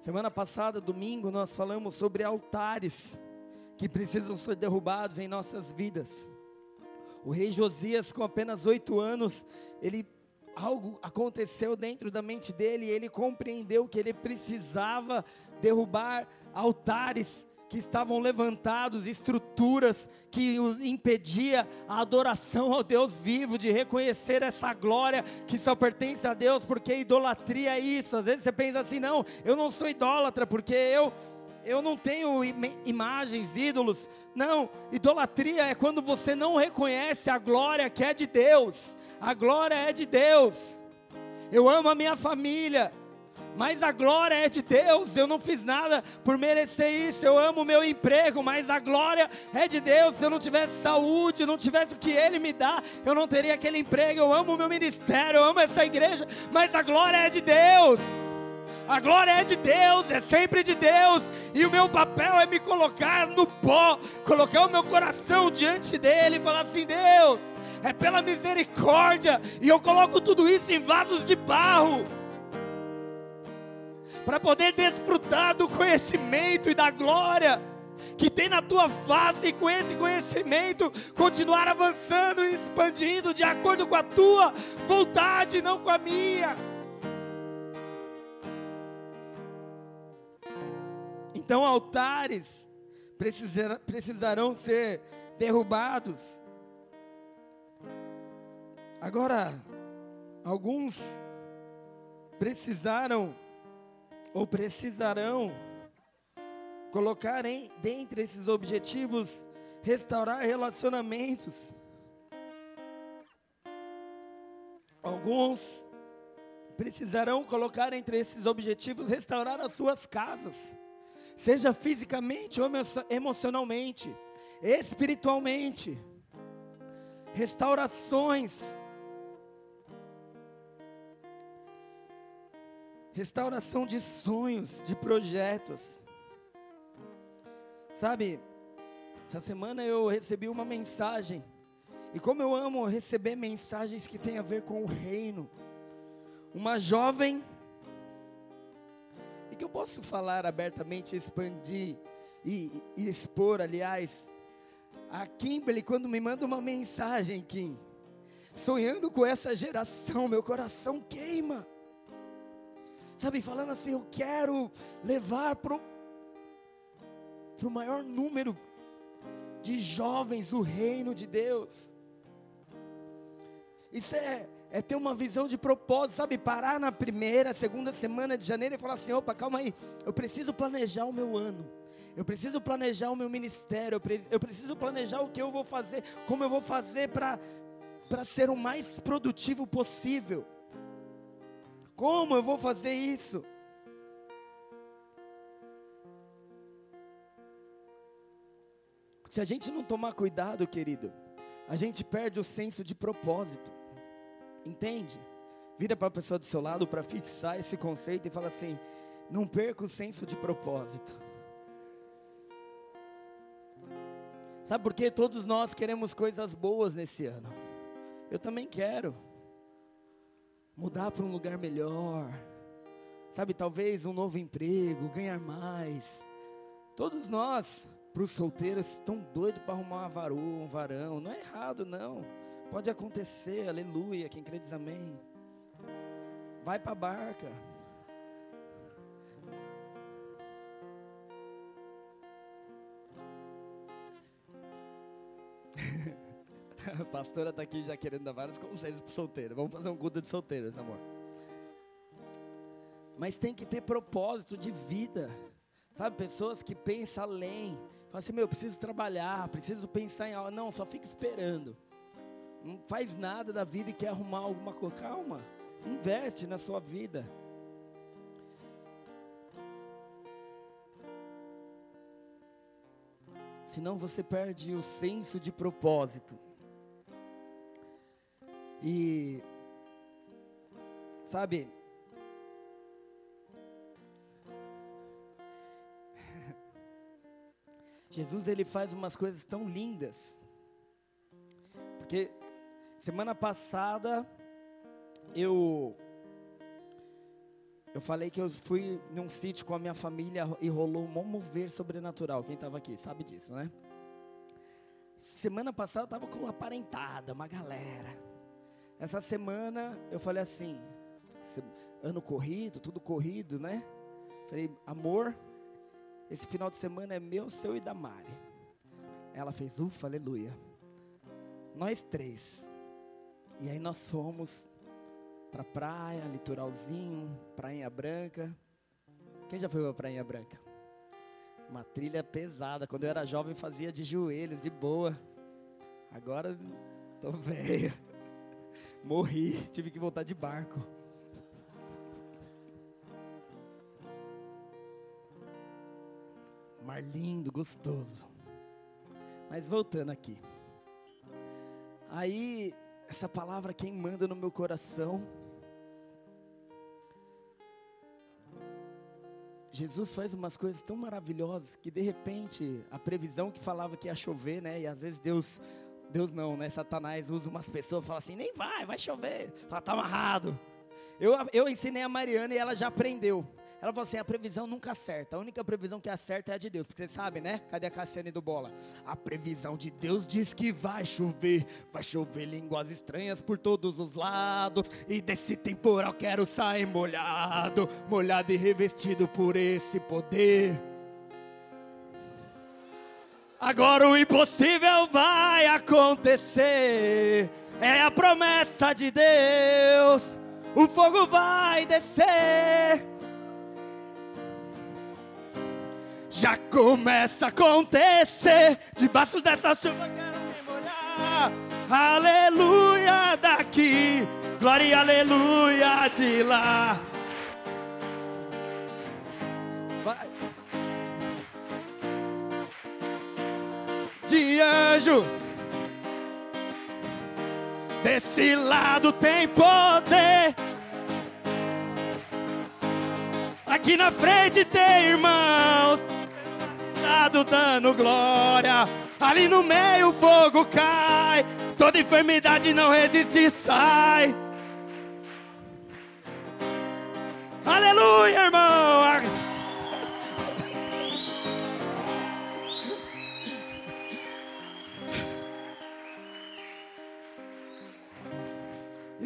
A: Semana passada, domingo, nós falamos sobre altares que precisam ser derrubados em nossas vidas. O rei Josias, com apenas oito anos, ele algo aconteceu dentro da mente dele, e ele compreendeu que ele precisava derrubar altares que estavam levantados, estruturas que impedia a adoração ao Deus vivo, de reconhecer essa glória que só pertence a Deus, porque idolatria é isso. Às vezes você pensa assim, não, eu não sou idólatra, porque eu eu não tenho imagens, ídolos. Não, idolatria é quando você não reconhece a glória que é de Deus. A glória é de Deus. Eu amo a minha família, mas a glória é de Deus. Eu não fiz nada por merecer isso. Eu amo o meu emprego, mas a glória é de Deus. Se eu não tivesse saúde, não tivesse o que Ele me dá, eu não teria aquele emprego. Eu amo o meu ministério, eu amo essa igreja, mas a glória é de Deus. A glória é de Deus, é sempre de Deus, e o meu papel é me colocar no pó, colocar o meu coração diante dele e falar assim: Deus, é pela misericórdia, e eu coloco tudo isso em vasos de barro. Para poder desfrutar do conhecimento e da glória que tem na tua face, e com esse conhecimento continuar avançando e expandindo de acordo com a tua vontade, não com a minha. Então, altares precisarão ser derrubados. Agora, alguns precisaram ou precisarão colocar em, dentre esses objetivos restaurar relacionamentos. Alguns precisarão colocar entre esses objetivos restaurar as suas casas, seja fisicamente ou emocionalmente, espiritualmente. Restaurações restauração de sonhos, de projetos. Sabe, essa semana eu recebi uma mensagem, e como eu amo receber mensagens que têm a ver com o reino. Uma jovem, e que eu posso falar abertamente, expandir e, e expor, aliás, a Kimberly, quando me manda uma mensagem, Kim, sonhando com essa geração, meu coração queima sabe, falando assim: eu quero levar para o maior número de jovens o reino de Deus. Isso é, é ter uma visão de propósito, sabe? Parar na primeira, segunda semana de janeiro e falar assim: opa, calma aí, eu preciso planejar o meu ano. Eu preciso planejar o meu ministério, eu, pre eu preciso planejar o que eu vou fazer, como eu vou fazer para ser o mais produtivo possível. Como eu vou fazer isso? Se a gente não tomar cuidado, querido, a gente perde o senso de propósito. Entende? Vira para a pessoa do seu lado para fixar esse conceito e fala assim: não perca o senso de propósito. Sabe por quê? Todos nós queremos coisas boas nesse ano. Eu também quero. Mudar para um lugar melhor. Sabe, talvez um novo emprego, ganhar mais. Todos nós, para os solteiros, estão doidos para arrumar uma varoa, um varão. Não é errado, não. Pode acontecer, aleluia. Quem crê diz amém. Vai para a barca. a pastora está aqui já querendo dar vários conselhos para solteiro. Vamos fazer um culto de solteiros, amor. Mas tem que ter propósito de vida. Sabe, pessoas que pensam além. Falam assim, meu, preciso trabalhar, preciso pensar em algo. Não, só fica esperando não faz nada da vida e quer arrumar alguma coisa. Calma, investe na sua vida. Senão você perde o senso de propósito. E, sabe, Jesus ele faz umas coisas tão lindas. Porque Semana passada eu eu falei que eu fui num sítio com a minha família e rolou um mover sobrenatural. Quem estava aqui sabe disso, né? Semana passada eu estava com uma parentada, uma galera. Essa semana eu falei assim, ano corrido, tudo corrido, né? Falei, amor, esse final de semana é meu, seu e da Mari. Ela fez, ufa, aleluia. Nós três. E aí nós fomos para praia, litoralzinho, Prainha Branca. Quem já foi para Prainha Branca? Uma trilha pesada. Quando eu era jovem fazia de joelhos, de boa. Agora tô velho. Morri, tive que voltar de barco. Mar lindo, gostoso. Mas voltando aqui. Aí essa palavra quem manda no meu coração. Jesus faz umas coisas tão maravilhosas que de repente a previsão que falava que ia chover, né? E às vezes Deus, Deus não, né? Satanás usa umas pessoas fala assim, nem vai, vai chover. Fala, tá amarrado. Eu, eu ensinei a Mariana e ela já aprendeu. Ela falou assim: a previsão nunca acerta. A única previsão que acerta é a de Deus. Porque você sabe, né? Cadê a Cassiane do Bola? A previsão de Deus diz que vai chover. Vai chover línguas estranhas por todos os lados. E desse temporal quero sair molhado. Molhado e revestido por esse poder. Agora o impossível vai acontecer. É a promessa de Deus. O fogo vai descer. Já começa a acontecer. Debaixo dessa chuva quero me molhar. Aleluia daqui, glória aleluia de lá. Vai. De anjo, desse lado tem poder. Aqui na frente tem irmãos dando glória. Ali no meio o fogo cai, toda enfermidade não resiste sai. Aleluia, irmão.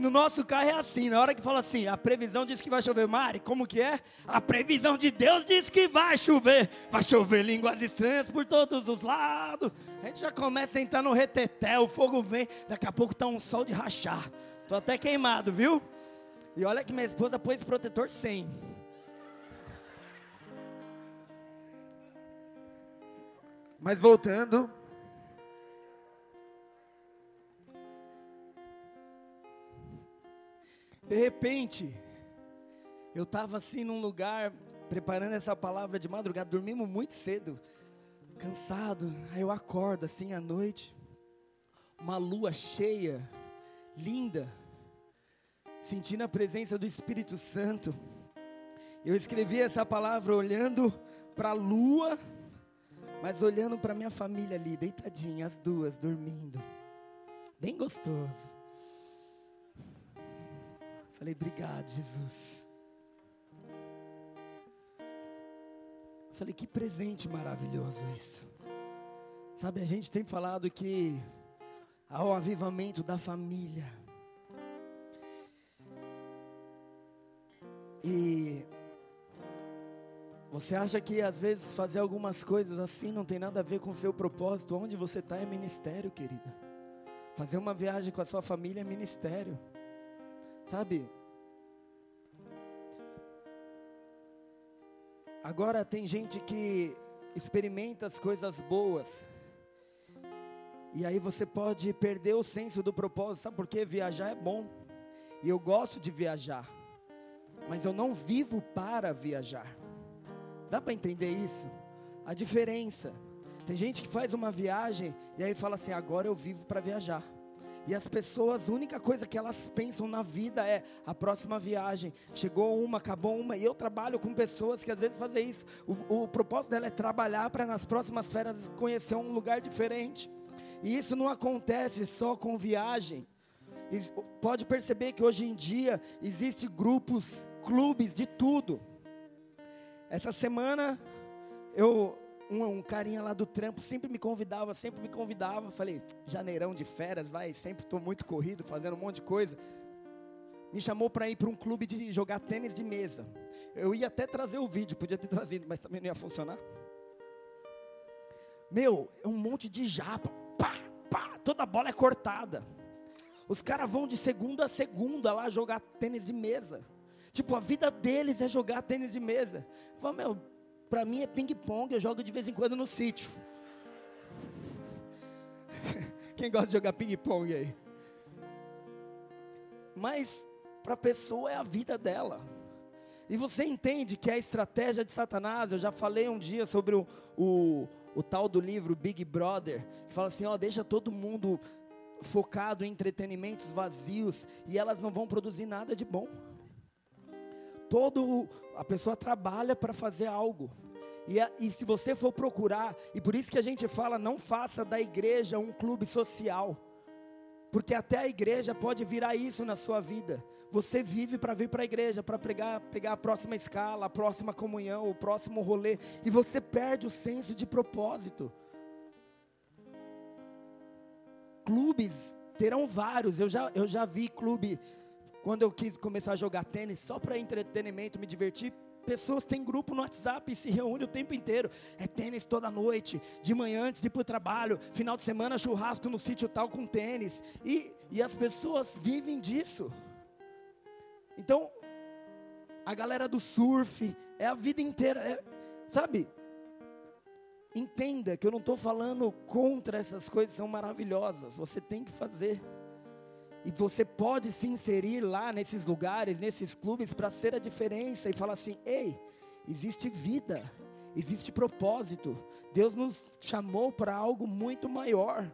A: No nosso carro é assim, na hora que fala assim, a previsão diz que vai chover, Mari, como que é? A previsão de Deus diz que vai chover, vai chover línguas estranhas por todos os lados. A gente já começa a entrar no reteté, o fogo vem, daqui a pouco está um sol de rachar. Tô até queimado, viu? E olha que minha esposa pôs protetor 100. Mas voltando. De repente, eu estava assim num lugar, preparando essa palavra de madrugada, dormimos muito cedo, cansado. Aí eu acordo assim à noite, uma lua cheia, linda, sentindo a presença do Espírito Santo. Eu escrevi essa palavra olhando para a lua, mas olhando para minha família ali, deitadinha, as duas dormindo. Bem gostoso. Falei, obrigado, Jesus. Falei, que presente maravilhoso isso. Sabe, a gente tem falado que há o avivamento da família. E você acha que às vezes fazer algumas coisas assim não tem nada a ver com o seu propósito? Onde você está é ministério, querida. Fazer uma viagem com a sua família é ministério. Sabe? Agora tem gente que experimenta as coisas boas. E aí você pode perder o senso do propósito. Sabe por quê? Viajar é bom. E eu gosto de viajar mas eu não vivo para viajar. Dá para entender isso? A diferença. Tem gente que faz uma viagem e aí fala assim: agora eu vivo para viajar. E as pessoas, a única coisa que elas pensam na vida é a próxima viagem. Chegou uma, acabou uma. E eu trabalho com pessoas que às vezes fazem isso. O, o propósito dela é trabalhar para nas próximas férias conhecer um lugar diferente. E isso não acontece só com viagem. Pode perceber que hoje em dia existem grupos clubes, de tudo. Essa semana, eu, um, um, carinha lá do trampo sempre me convidava, sempre me convidava. Falei, janeirão de férias, vai, sempre estou muito corrido, fazendo um monte de coisa. Me chamou para ir para um clube de jogar tênis de mesa. Eu ia até trazer o vídeo, podia ter trazido, mas também não ia funcionar. Meu, é um monte de japa, pá, pá, toda bola é cortada. Os caras vão de segunda a segunda lá jogar tênis de mesa. Tipo, a vida deles é jogar tênis de mesa. Eu falo, meu, para mim é ping-pong, eu jogo de vez em quando no sítio. Quem gosta de jogar ping-pong aí? Mas para a pessoa é a vida dela. E você entende que a estratégia de Satanás, eu já falei um dia sobre o, o, o tal do livro Big Brother, que fala assim: ó, deixa todo mundo focado em entretenimentos vazios e elas não vão produzir nada de bom todo a pessoa trabalha para fazer algo. E, e, se você for procurar, e por isso que a gente fala, não faça da igreja um clube social, porque até a igreja pode virar isso na sua vida. Você vive para vir para a igreja, para pegar, pegar a próxima escala, a próxima comunhão, o próximo rolê, e você perde o senso de propósito. Clubes terão vários, eu já, eu já vi clube quando eu quis começar a jogar tênis só para entretenimento, me divertir, pessoas têm grupo no WhatsApp e se reúnem o tempo inteiro. É tênis toda noite, de manhã antes de ir para o trabalho, final de semana churrasco no sítio tal com tênis. E, e as pessoas vivem disso. Então, a galera do surf, é a vida inteira, é, sabe? Entenda que eu não estou falando contra essas coisas, são maravilhosas, você tem que fazer. E você pode se inserir lá nesses lugares, nesses clubes, para ser a diferença e falar assim: ei, existe vida, existe propósito. Deus nos chamou para algo muito maior.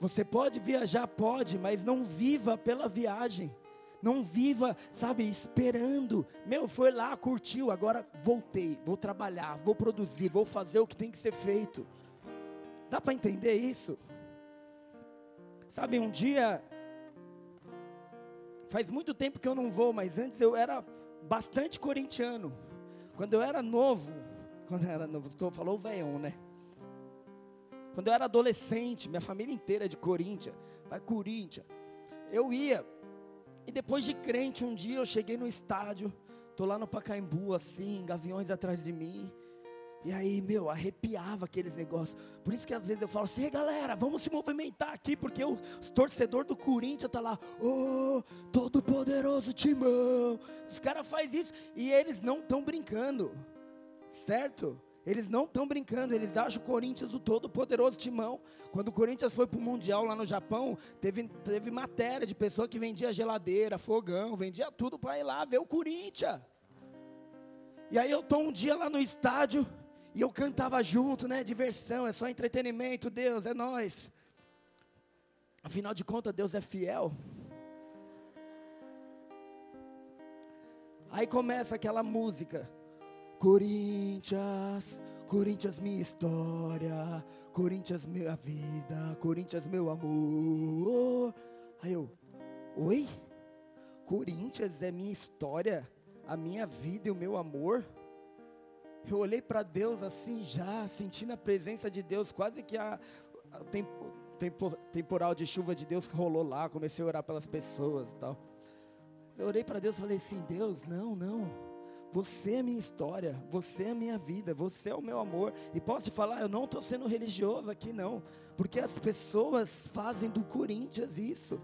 A: Você pode viajar, pode, mas não viva pela viagem. Não viva, sabe, esperando. Meu, foi lá, curtiu, agora voltei, vou trabalhar, vou produzir, vou fazer o que tem que ser feito. Dá para entender isso? Sabe, um dia Faz muito tempo que eu não vou, mas antes eu era bastante corintiano. Quando eu era novo, quando eu era novo, tô, falou veião, né? Quando eu era adolescente, minha família inteira é de Corinthians, vai Corinthians. Eu ia, e depois de crente, um dia eu cheguei no estádio, tô lá no Pacaembu, assim, gaviões atrás de mim. E aí, meu, arrepiava aqueles negócios. Por isso que às vezes eu falo assim, galera, vamos se movimentar aqui, porque o torcedor do Corinthians tá lá, ô, oh, todo poderoso timão. Os caras fazem isso e eles não estão brincando, certo? Eles não estão brincando, eles acham o Corinthians o todo poderoso timão. Quando o Corinthians foi para o Mundial lá no Japão, teve, teve matéria de pessoa que vendia geladeira, fogão, vendia tudo para ir lá ver o Corinthians. E aí eu estou um dia lá no estádio, e eu cantava junto, né? Diversão, é só entretenimento, Deus, é nós. Afinal de contas, Deus é fiel. Aí começa aquela música. Corinthians, Corinthians minha história, Corinthians minha vida, Corinthians meu amor. Aí eu, oi? Corinthians é minha história, a minha vida e o meu amor? Eu olhei para Deus assim já, sentindo a presença de Deus, quase que a, a tempo, tempo, temporal de chuva de Deus que rolou lá, comecei a orar pelas pessoas e tal. Eu orei para Deus e falei assim: Deus, não, não. Você é minha história, você é minha vida, você é o meu amor. E posso te falar, eu não estou sendo religioso aqui, não. Porque as pessoas fazem do Corinthians isso.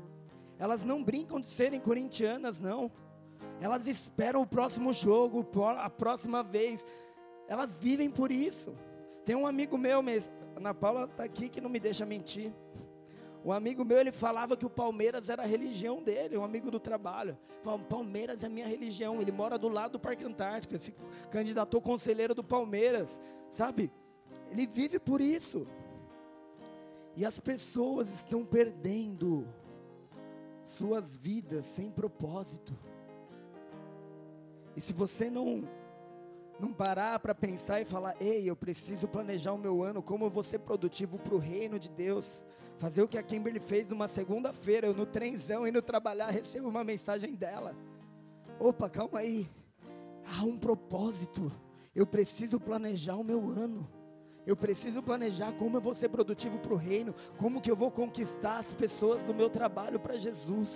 A: Elas não brincam de serem corintianas, não. Elas esperam o próximo jogo, a próxima vez. Elas vivem por isso. Tem um amigo meu, Ana Paula está aqui que não me deixa mentir. Um amigo meu, ele falava que o Palmeiras era a religião dele, um amigo do trabalho. Falava, Palmeiras é minha religião. Ele mora do lado do Parque Antártico, se candidatou conselheiro do Palmeiras, sabe? Ele vive por isso. E as pessoas estão perdendo suas vidas sem propósito. E se você não não parar para pensar e falar: ei, eu preciso planejar o meu ano, como eu vou ser produtivo para o reino de Deus. Fazer o que a Kimberly fez numa segunda-feira, eu no trenzão indo trabalhar, recebo uma mensagem dela. Opa, calma aí. Há um propósito. Eu preciso planejar o meu ano. Eu preciso planejar como eu vou ser produtivo para o reino, como que eu vou conquistar as pessoas do meu trabalho para Jesus.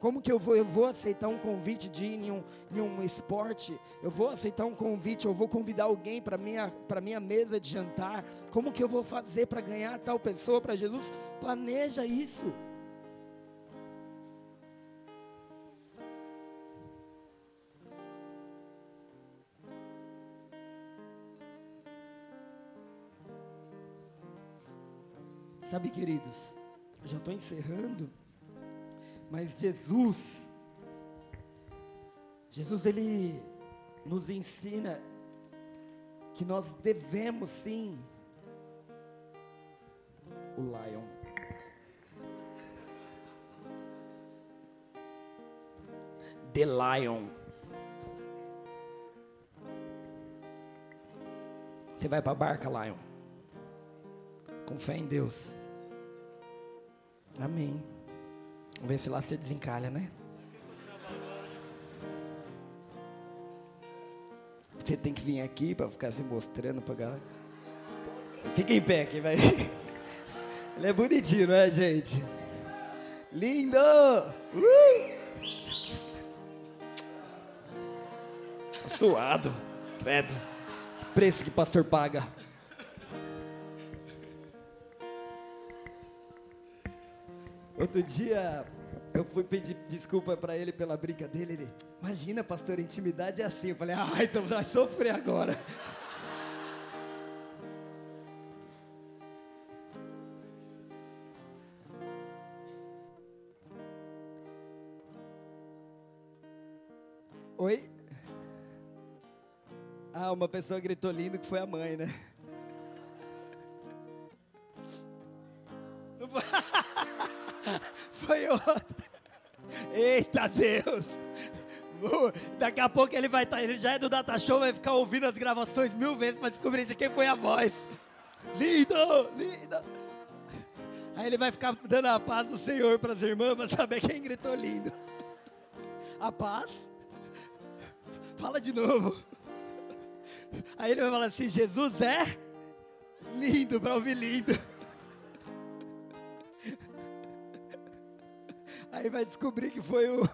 A: Como que eu vou, eu vou aceitar um convite de ir em um, em um esporte? Eu vou aceitar um convite, eu vou convidar alguém para minha para minha mesa de jantar? Como que eu vou fazer para ganhar tal pessoa para Jesus? Planeja isso. Sabe, queridos, já estou encerrando. Mas Jesus, Jesus ele nos ensina que nós devemos sim o lion. The lion. Você vai para a barca, lion. Com fé em Deus. Amém. Vamos ver se lá você desencalha, né? Você tem que vir aqui para ficar se mostrando para galera. Fica em pé aqui, vai. Ele é bonitinho, não é, gente? Lindo! Uh! Suado, credo. Que preço que pastor paga. Outro dia eu fui pedir desculpa para ele pela briga dele. Ele, imagina, pastor, intimidade é assim. Eu falei, ah, então vai sofrer agora. Oi? Ah, uma pessoa gritou lindo que foi a mãe, né? Eita Deus! Daqui a pouco ele vai estar, tá, ele já é do Data Show, vai ficar ouvindo as gravações mil vezes para descobrir de quem foi a voz. Lindo, lindo. Aí ele vai ficar dando a paz do Senhor para as irmãs para saber quem gritou lindo. A paz. Fala de novo. Aí ele vai falar assim: Jesus é lindo para ouvir lindo. Aí vai descobrir que foi o.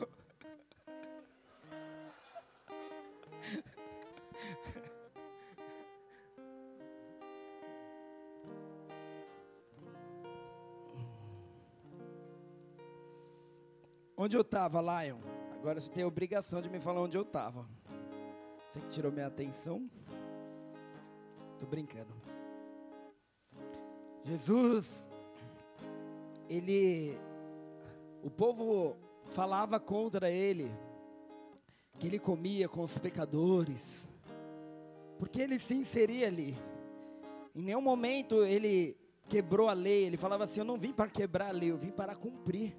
A: Onde eu estava, Lion? Agora você tem a obrigação de me falar onde eu estava. Você que tirou minha atenção? Tô brincando. Jesus, ele o povo falava contra ele, que ele comia com os pecadores, porque ele se inseria ali. Em nenhum momento ele quebrou a lei, ele falava assim: Eu não vim para quebrar a lei, eu vim para cumprir.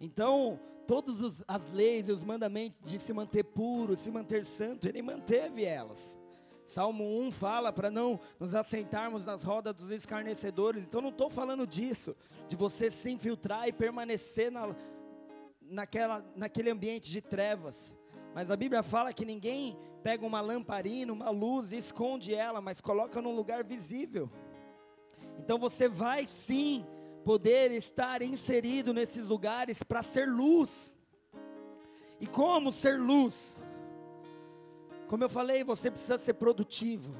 A: Então, todas as leis e os mandamentos de se manter puro, se manter santo, ele manteve elas. Salmo 1 fala para não nos assentarmos nas rodas dos escarnecedores. Então não estou falando disso, de você se infiltrar e permanecer na, naquela, naquele ambiente de trevas. Mas a Bíblia fala que ninguém pega uma lamparina, uma luz e esconde ela, mas coloca num lugar visível. Então você vai sim poder estar inserido nesses lugares para ser luz. E como ser luz? Como eu falei, você precisa ser produtivo.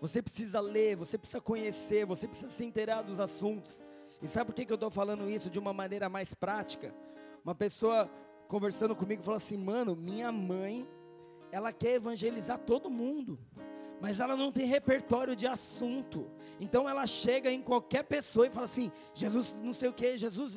A: Você precisa ler, você precisa conhecer, você precisa se inteirar dos assuntos. E sabe por que, que eu estou falando isso de uma maneira mais prática? Uma pessoa conversando comigo falou assim: Mano, minha mãe, ela quer evangelizar todo mundo, mas ela não tem repertório de assunto. Então ela chega em qualquer pessoa e fala assim: Jesus, não sei o que, Jesus.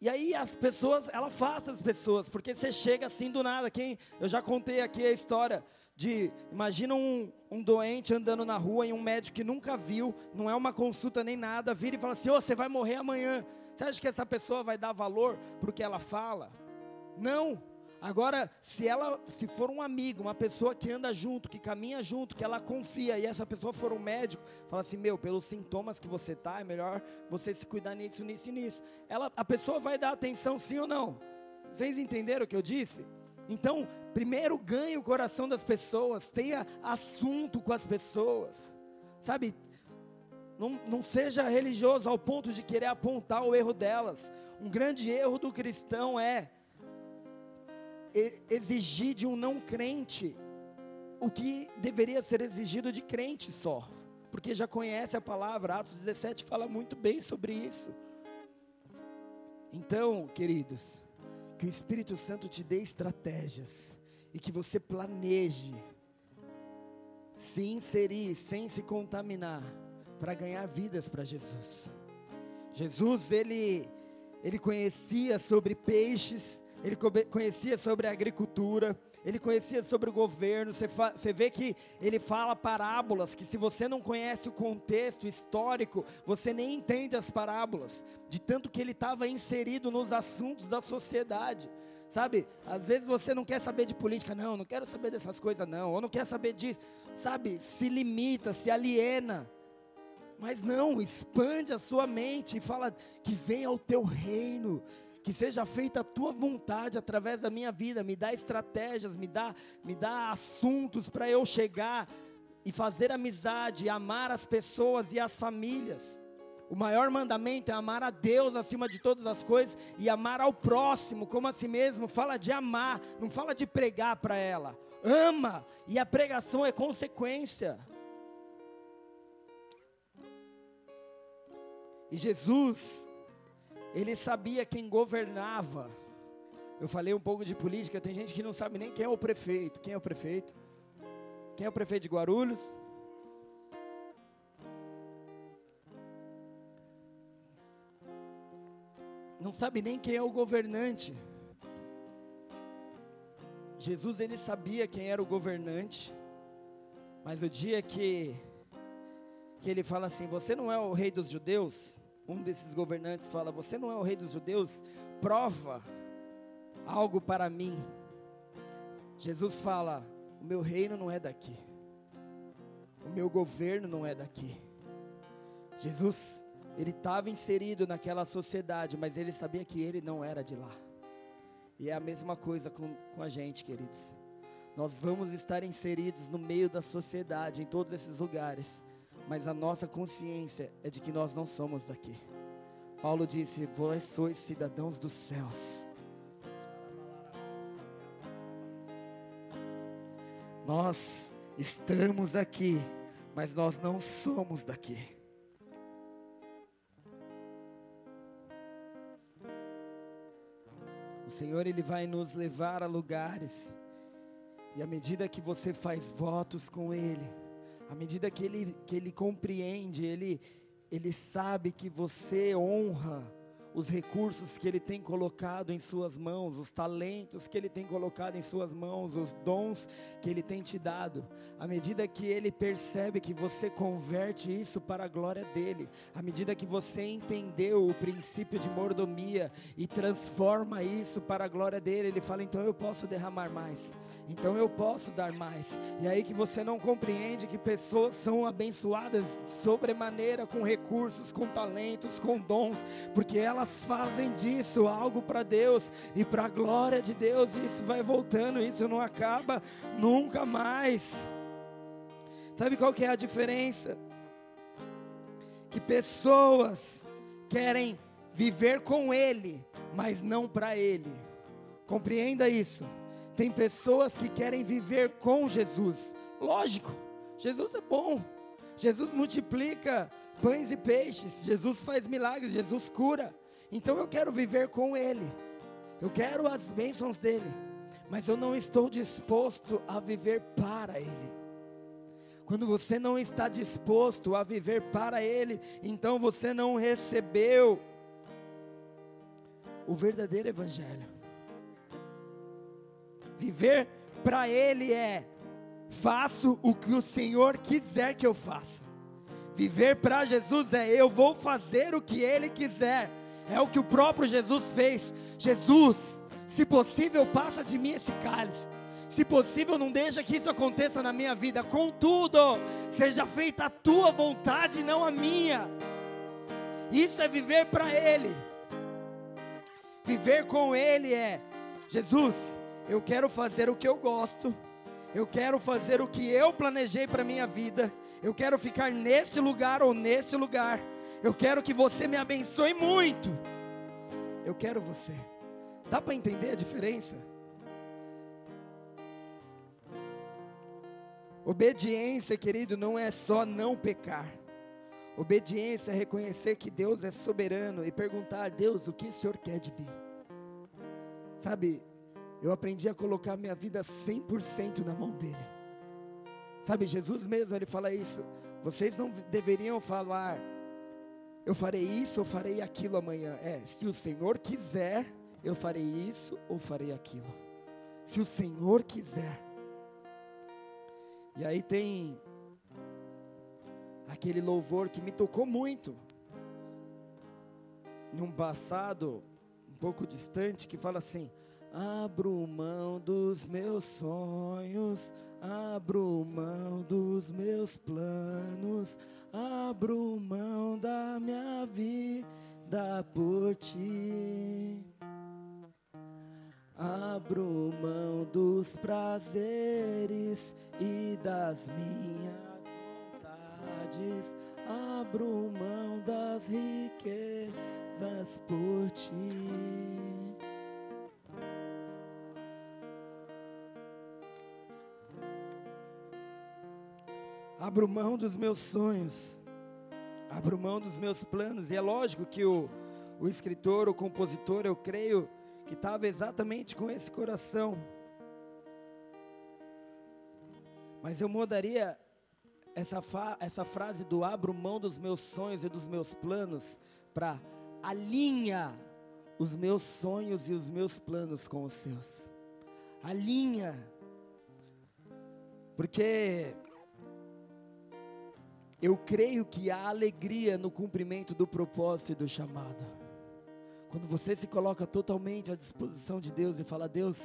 A: E aí as pessoas, ela faz as pessoas, porque você chega assim do nada. Quem eu já contei aqui a história de imagina um, um doente andando na rua e um médico que nunca viu, não é uma consulta nem nada, vira e fala assim: oh, você vai morrer amanhã. Você acha que essa pessoa vai dar valor para o que ela fala? Não. Agora, se ela, se for um amigo, uma pessoa que anda junto, que caminha junto, que ela confia, e essa pessoa for um médico, fala assim, meu, pelos sintomas que você tá, é melhor você se cuidar nisso, nisso e nisso. Ela, a pessoa vai dar atenção, sim ou não? Vocês entenderam o que eu disse? Então, primeiro ganhe o coração das pessoas, tenha assunto com as pessoas, sabe? Não, não seja religioso ao ponto de querer apontar o erro delas. Um grande erro do cristão é exigir de um não crente o que deveria ser exigido de crente só, porque já conhece a palavra, Atos 17 fala muito bem sobre isso. Então, queridos, que o Espírito Santo te dê estratégias e que você planeje se inserir sem se contaminar para ganhar vidas para Jesus. Jesus, ele ele conhecia sobre peixes, ele conhecia sobre a agricultura, ele conhecia sobre o governo. Você, você vê que ele fala parábolas, que se você não conhece o contexto histórico, você nem entende as parábolas, de tanto que ele estava inserido nos assuntos da sociedade. Sabe, às vezes você não quer saber de política, não, não quero saber dessas coisas, não, ou não quer saber disso, sabe, se limita, se aliena. Mas não, expande a sua mente e fala que venha o teu reino, que seja feita a tua vontade através da minha vida, me dá estratégias, me dá, me dá assuntos para eu chegar e fazer amizade, amar as pessoas e as famílias. O maior mandamento é amar a Deus acima de todas as coisas e amar ao próximo como a si mesmo. Fala de amar, não fala de pregar para ela. Ama e a pregação é consequência. E Jesus, ele sabia quem governava. Eu falei um pouco de política, tem gente que não sabe nem quem é o prefeito. Quem é o prefeito? Quem é o prefeito de Guarulhos? Não sabe nem quem é o governante. Jesus ele sabia quem era o governante, mas o dia que que ele fala assim: "Você não é o rei dos judeus?" Um desses governantes fala: Você não é o rei dos judeus? Prova algo para mim. Jesus fala: O meu reino não é daqui, o meu governo não é daqui. Jesus, ele estava inserido naquela sociedade, mas ele sabia que ele não era de lá. E é a mesma coisa com, com a gente, queridos. Nós vamos estar inseridos no meio da sociedade, em todos esses lugares mas a nossa consciência é de que nós não somos daqui. Paulo disse: Vós sois cidadãos dos céus. Nós estamos aqui, mas nós não somos daqui. Senhor, Ele vai nos levar a lugares, e à medida que você faz votos com Ele, à medida que Ele, que ele compreende, Ele, Ele sabe que você honra os recursos que Ele tem colocado em Suas mãos, os talentos que Ele tem colocado em Suas mãos, os dons que Ele tem te dado. À medida que Ele percebe que você converte isso para a glória dEle, à medida que você entendeu o princípio de mordomia e transforma isso para a glória dEle, Ele fala: então eu posso derramar mais, então eu posso dar mais. E aí que você não compreende que pessoas são abençoadas sobremaneira com recursos, com talentos, com dons, porque elas elas fazem disso algo para Deus e para a glória de Deus, isso vai voltando, isso não acaba nunca mais. Sabe qual que é a diferença? Que pessoas querem viver com Ele, mas não para Ele. Compreenda isso. Tem pessoas que querem viver com Jesus. Lógico, Jesus é bom. Jesus multiplica pães e peixes. Jesus faz milagres. Jesus cura. Então eu quero viver com Ele, eu quero as bênçãos dele, mas eu não estou disposto a viver para Ele. Quando você não está disposto a viver para Ele, então você não recebeu o verdadeiro Evangelho. Viver para Ele é faço o que o Senhor quiser que eu faça. Viver para Jesus é eu vou fazer o que Ele quiser. É o que o próprio Jesus fez. Jesus, se possível, passa de mim esse cálice. Se possível, não deixa que isso aconteça na minha vida. Contudo, seja feita a tua vontade, não a minha. Isso é viver para Ele. Viver com Ele é: Jesus, eu quero fazer o que eu gosto. Eu quero fazer o que eu planejei para minha vida. Eu quero ficar nesse lugar ou nesse lugar. Eu quero que você me abençoe muito. Eu quero você. Dá para entender a diferença? Obediência, querido, não é só não pecar. Obediência é reconhecer que Deus é soberano e perguntar: Deus, o que o Senhor quer de mim? Sabe, eu aprendi a colocar minha vida 100% na mão dEle. Sabe, Jesus mesmo, ele fala isso. Vocês não deveriam falar, eu farei isso ou farei aquilo amanhã. É, se o Senhor quiser, eu farei isso ou farei aquilo. Se o Senhor quiser. E aí tem aquele louvor que me tocou muito. Num passado um pouco distante, que fala assim: Abro mão dos meus sonhos, abro mão dos meus planos abro mão da minha vida por ti. Abro mão dos prazeres e das minhas vontades. Abro mão das riquezas por ti. Abro mão dos meus sonhos, abro mão dos meus planos, e é lógico que o, o escritor, o compositor, eu creio que estava exatamente com esse coração. Mas eu mudaria essa, essa frase do abro mão dos meus sonhos e dos meus planos para alinha os meus sonhos e os meus planos com os seus. Alinha. Porque eu creio que há alegria no cumprimento do propósito e do chamado. Quando você se coloca totalmente à disposição de Deus e fala: Deus,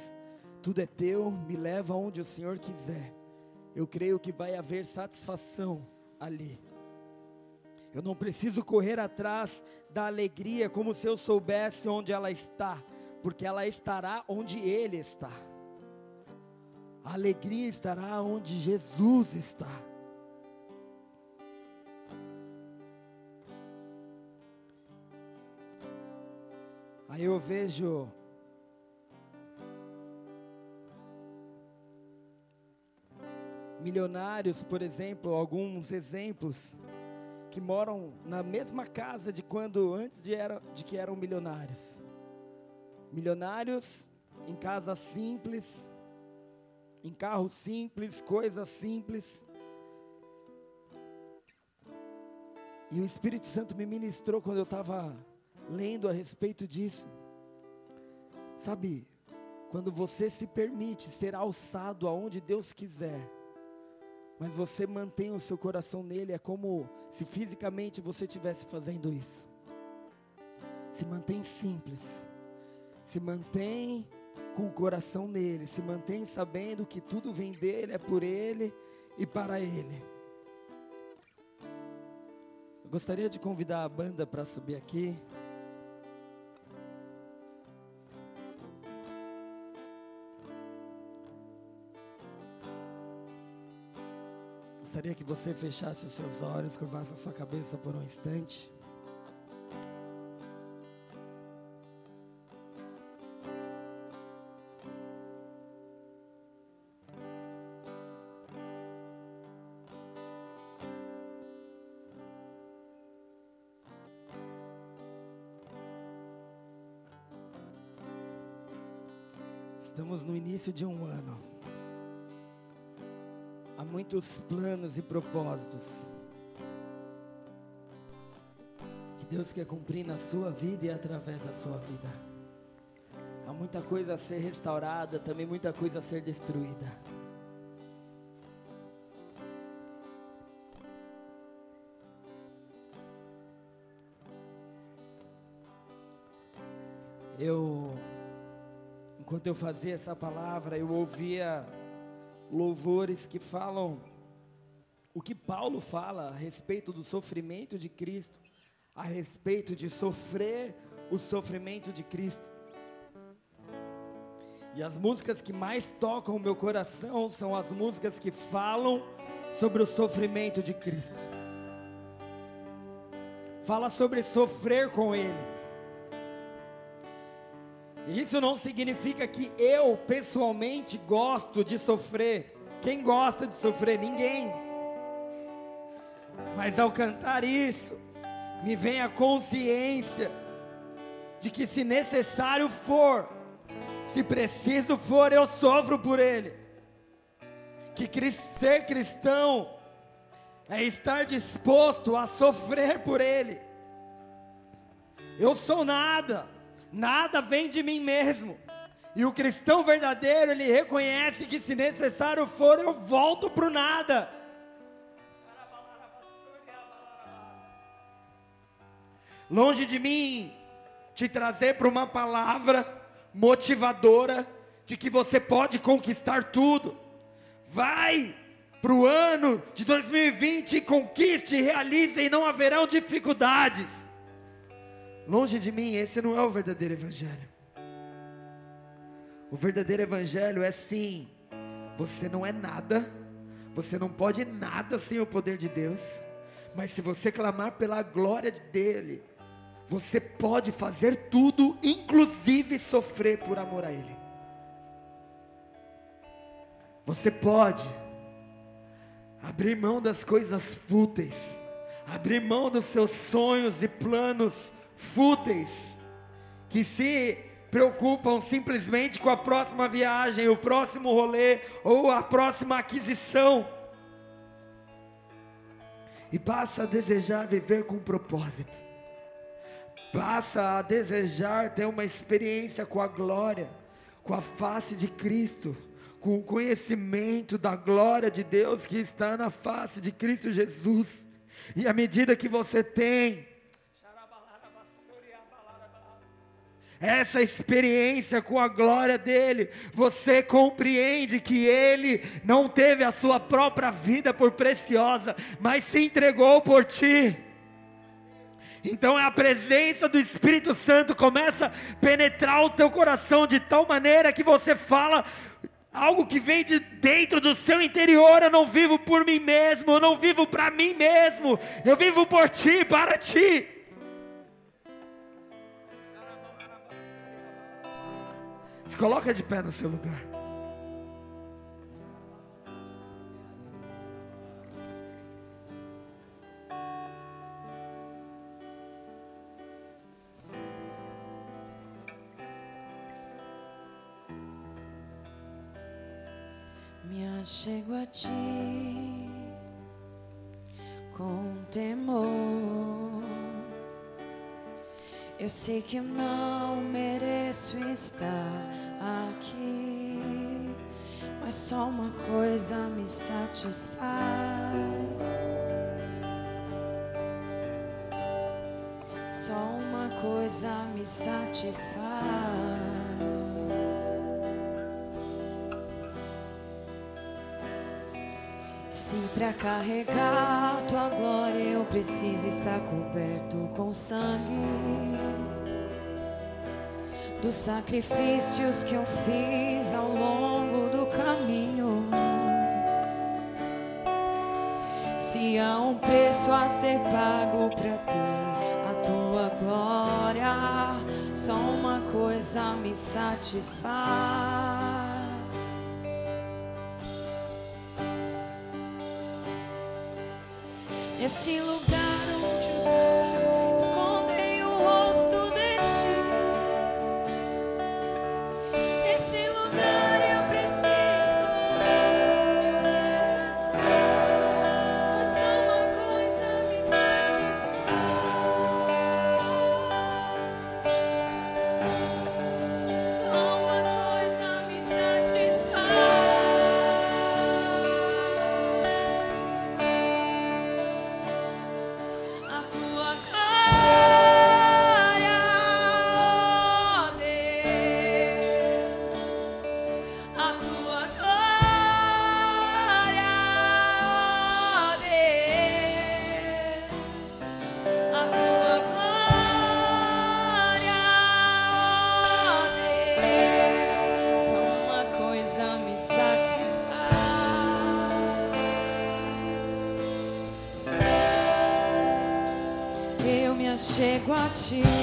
A: tudo é teu, me leva onde o Senhor quiser. Eu creio que vai haver satisfação ali. Eu não preciso correr atrás da alegria como se eu soubesse onde ela está, porque ela estará onde Ele está. A alegria estará onde Jesus está. Aí eu vejo milionários, por exemplo, alguns exemplos que moram na mesma casa de quando antes de, era, de que eram milionários. Milionários em casas simples, em carros simples, coisas simples. E o Espírito Santo me ministrou quando eu estava lendo a respeito disso. Sabe, quando você se permite ser alçado aonde Deus quiser, mas você mantém o seu coração nele, é como se fisicamente você estivesse fazendo isso. Se mantém simples, se mantém com o coração nele, se mantém sabendo que tudo vem dele, é por ele e para ele. Eu gostaria de convidar a banda para subir aqui. Gostaria que você fechasse os seus olhos, curvasse a sua cabeça por um instante. Estamos no início de um ano. Muitos planos e propósitos que Deus quer cumprir na sua vida e através da sua vida. Há muita coisa a ser restaurada, também muita coisa a ser destruída. Eu Enquanto eu fazia essa palavra, eu ouvia louvores que falam o que Paulo fala a respeito do sofrimento de Cristo, a respeito de sofrer o sofrimento de Cristo. E as músicas que mais tocam o meu coração são as músicas que falam sobre o sofrimento de Cristo. Fala sobre sofrer com Ele isso não significa que eu pessoalmente gosto de sofrer. Quem gosta de sofrer? Ninguém. Mas ao cantar isso, me vem a consciência de que se necessário for, se preciso for, eu sofro por ele. Que ser cristão é estar disposto a sofrer por ele. Eu sou nada Nada vem de mim mesmo. E o cristão verdadeiro, ele reconhece que se necessário for, eu volto para o nada. Longe de mim te trazer para uma palavra motivadora de que você pode conquistar tudo. Vai para o ano de 2020, conquiste, realize e não haverão dificuldades. Longe de mim, esse não é o verdadeiro Evangelho. O verdadeiro Evangelho é sim, você não é nada, você não pode nada sem o poder de Deus, mas se você clamar pela glória dele, você pode fazer tudo, inclusive sofrer por amor a Ele. Você pode abrir mão das coisas fúteis, abrir mão dos seus sonhos e planos fúteis, que se preocupam simplesmente com a próxima viagem, o próximo rolê ou a próxima aquisição. E passa a desejar viver com propósito. Passa a desejar ter uma experiência com a glória, com a face de Cristo, com o conhecimento da glória de Deus que está na face de Cristo Jesus. E à medida que você tem essa experiência com a glória dele, você compreende que ele não teve a sua própria vida por preciosa, mas se entregou por ti. Então a presença do Espírito Santo começa a penetrar o teu coração de tal maneira que você fala algo que vem de dentro do seu interior. Eu não vivo por mim mesmo, eu não vivo para mim mesmo, eu vivo por ti, para ti. Se coloca de pé no seu lugar.
B: Me achego a ti com temor eu sei que eu não mereço estar aqui, mas só uma coisa me satisfaz. Só uma coisa me satisfaz. Se pra carregar tua glória eu preciso estar coberto com sangue dos sacrifícios que eu fiz ao longo do caminho. Se há um preço a ser pago para ter a tua glória, só uma coisa me satisfaz. Neste lugar. ti.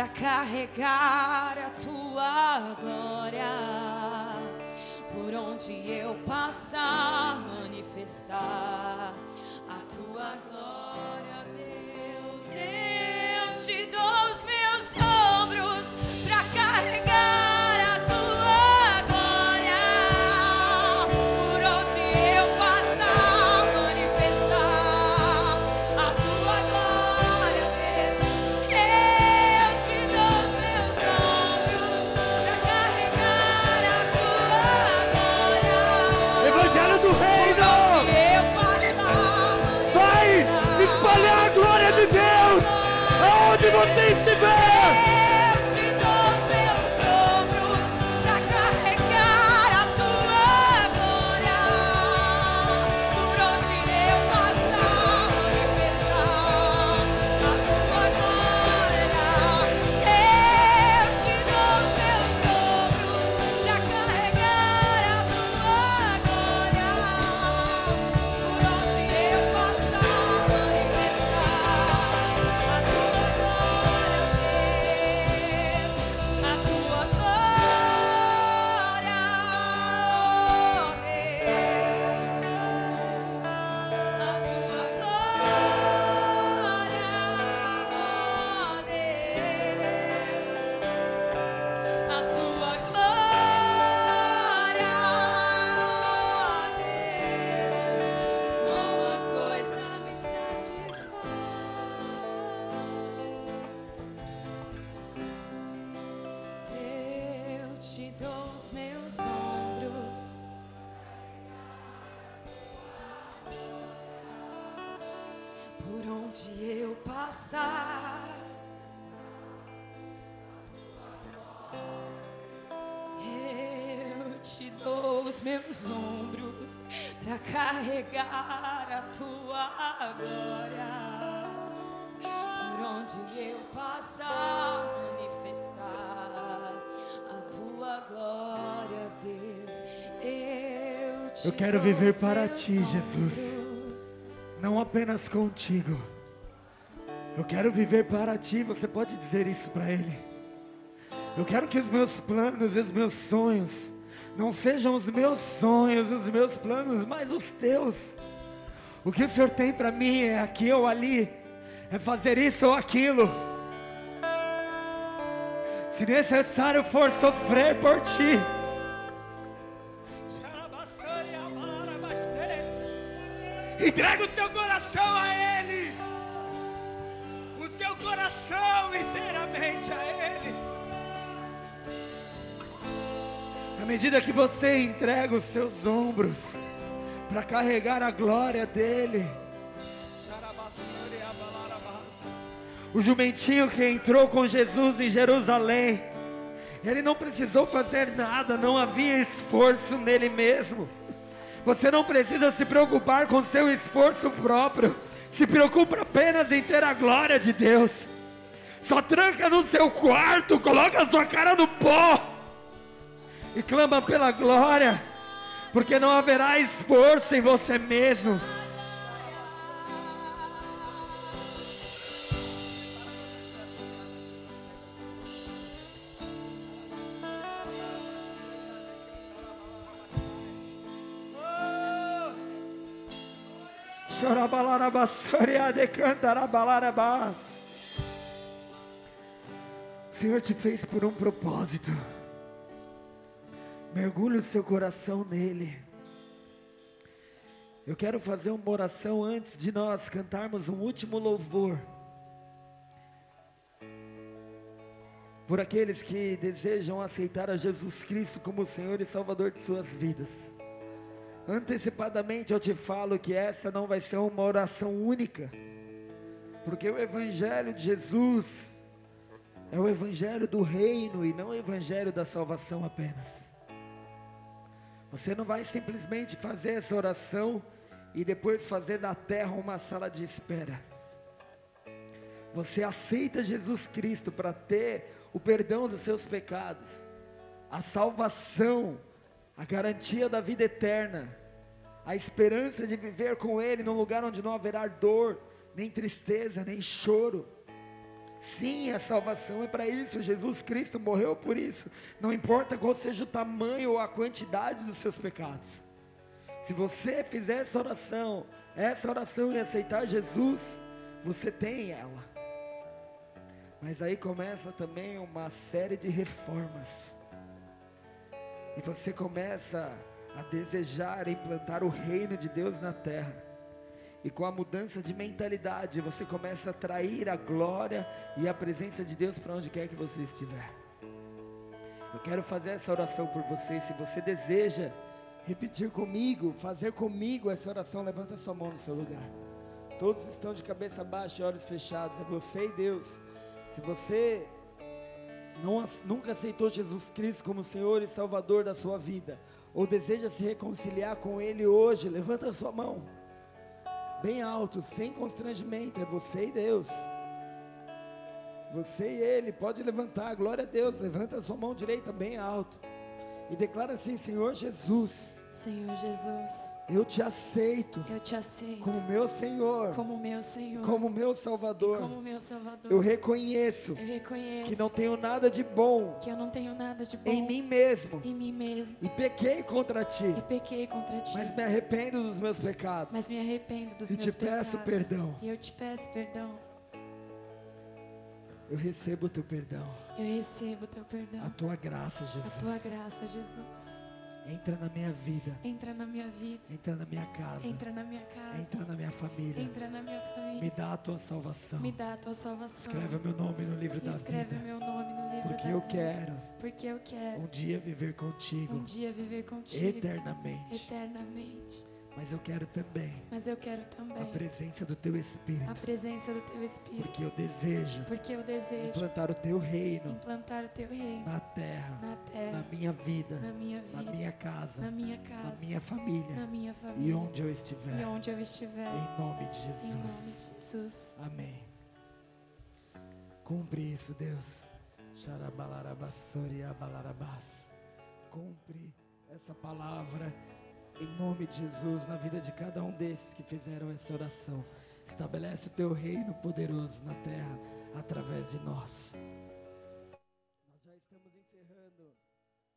B: Para carregar a tua glória. Por onde eu passar, manifestar a tua glória, Eu,
A: quero viver para ti, Jesus. Não apenas contigo. Eu quero viver para ti. Você pode dizer isso para Ele. Eu quero que os meus planos e os meus sonhos não sejam os meus sonhos, os meus planos, mas os teus. O que o Senhor tem para mim é aqui ou ali, é fazer isso ou aquilo. Se necessário for sofrer por ti. Entrega o teu coração a Ele. O seu coração inteiramente a Ele. À medida que você entrega os seus ombros para carregar a glória dele. O jumentinho que entrou com Jesus em Jerusalém. Ele não precisou fazer nada, não havia esforço nele mesmo. Você não precisa se preocupar com seu esforço próprio. Se preocupa apenas em ter a glória de Deus. Só tranca no seu quarto, coloca a sua cara no pó e clama pela glória, porque não haverá esforço em você mesmo. O Senhor te fez por um propósito. Mergulhe o seu coração nele. Eu quero fazer uma oração antes de nós cantarmos um último louvor. Por aqueles que desejam aceitar a Jesus Cristo como Senhor e Salvador de suas vidas. Antecipadamente eu te falo que essa não vai ser uma oração única, porque o Evangelho de Jesus é o Evangelho do reino e não o Evangelho da salvação apenas. Você não vai simplesmente fazer essa oração e depois fazer da terra uma sala de espera. você aceita Jesus Cristo para ter o perdão dos seus pecados, a salvação, a garantia da vida eterna, a esperança de viver com Ele num lugar onde não haverá dor, nem tristeza, nem choro. Sim, a salvação é para isso. Jesus Cristo morreu por isso. Não importa qual seja o tamanho ou a quantidade dos seus pecados. Se você fizer essa oração, essa oração e aceitar Jesus, você tem ela. Mas aí começa também uma série de reformas. E você começa a desejar implantar o reino de Deus na terra. E com a mudança de mentalidade, você começa a atrair a glória e a presença de Deus para onde quer que você estiver. Eu quero fazer essa oração por você. Se você deseja repetir comigo, fazer comigo essa oração, levanta sua mão no seu lugar. Todos estão de cabeça baixa e olhos fechados. É você e Deus. Se você não, nunca aceitou Jesus Cristo como Senhor e Salvador da sua vida, ou deseja se reconciliar com Ele hoje, levanta a sua mão, bem alto, sem constrangimento, é você e Deus. Você e Ele, pode levantar, glória a Deus, levanta a sua mão direita bem alto, e declara assim: Senhor Jesus,
B: Senhor Jesus,
A: eu te aceito.
B: Eu te aceito.
A: Como meu Senhor.
B: Como meu Senhor.
A: Como meu Salvador.
B: E como meu Salvador.
A: Eu reconheço.
B: Eu reconheço.
A: Que não tenho nada de bom.
B: Que eu não tenho nada de bom.
A: Em mim mesmo.
B: Em mim mesmo.
A: E pequei contra ti.
B: E pequei contra ti.
A: Mas me arrependo dos meus pecados.
B: Mas me arrependo dos
A: e
B: meus pecados.
A: E te peço perdão.
B: E eu te peço perdão.
A: Eu recebo o teu perdão.
B: Eu recebo o teu perdão.
A: A tua graça, Jesus.
B: A tua graça, Jesus.
A: Entra na minha vida.
B: Entra na minha vida.
A: Entra na minha casa.
B: Entra na minha casa.
A: Entra na minha família.
B: Entra na minha família.
A: Me dá a tua salvação.
B: Me dá a tua salvação.
A: Escreve meu nome no livro da vida.
B: Escreve meu nome no livro
A: Porque
B: da
A: eu
B: vida.
A: quero.
B: Porque eu quero.
A: Um dia viver contigo.
B: Um dia viver contigo.
A: Eternamente.
B: Eternamente.
A: Mas eu quero também.
B: Mas eu quero também.
A: A presença do teu Espírito.
B: A presença do teu Espírito.
A: Porque eu desejo.
B: Porque eu desejo.
A: Implantar o teu reino.
B: Implantar o teu reino.
A: Na terra.
B: Na terra.
A: Na minha vida.
B: Na minha vida.
A: Na minha casa.
B: Na minha casa.
A: Na minha família.
B: Na minha família.
A: E onde eu estiver.
B: E onde eu estiver.
A: Em nome de Jesus.
B: Em nome de Jesus.
A: Amém. Cumpre isso, Deus. Xarabalarabassori abalarabás. Cumpre essa palavra em nome de Jesus, na vida de cada um desses que fizeram essa oração. Estabelece o teu reino poderoso na terra através de nós.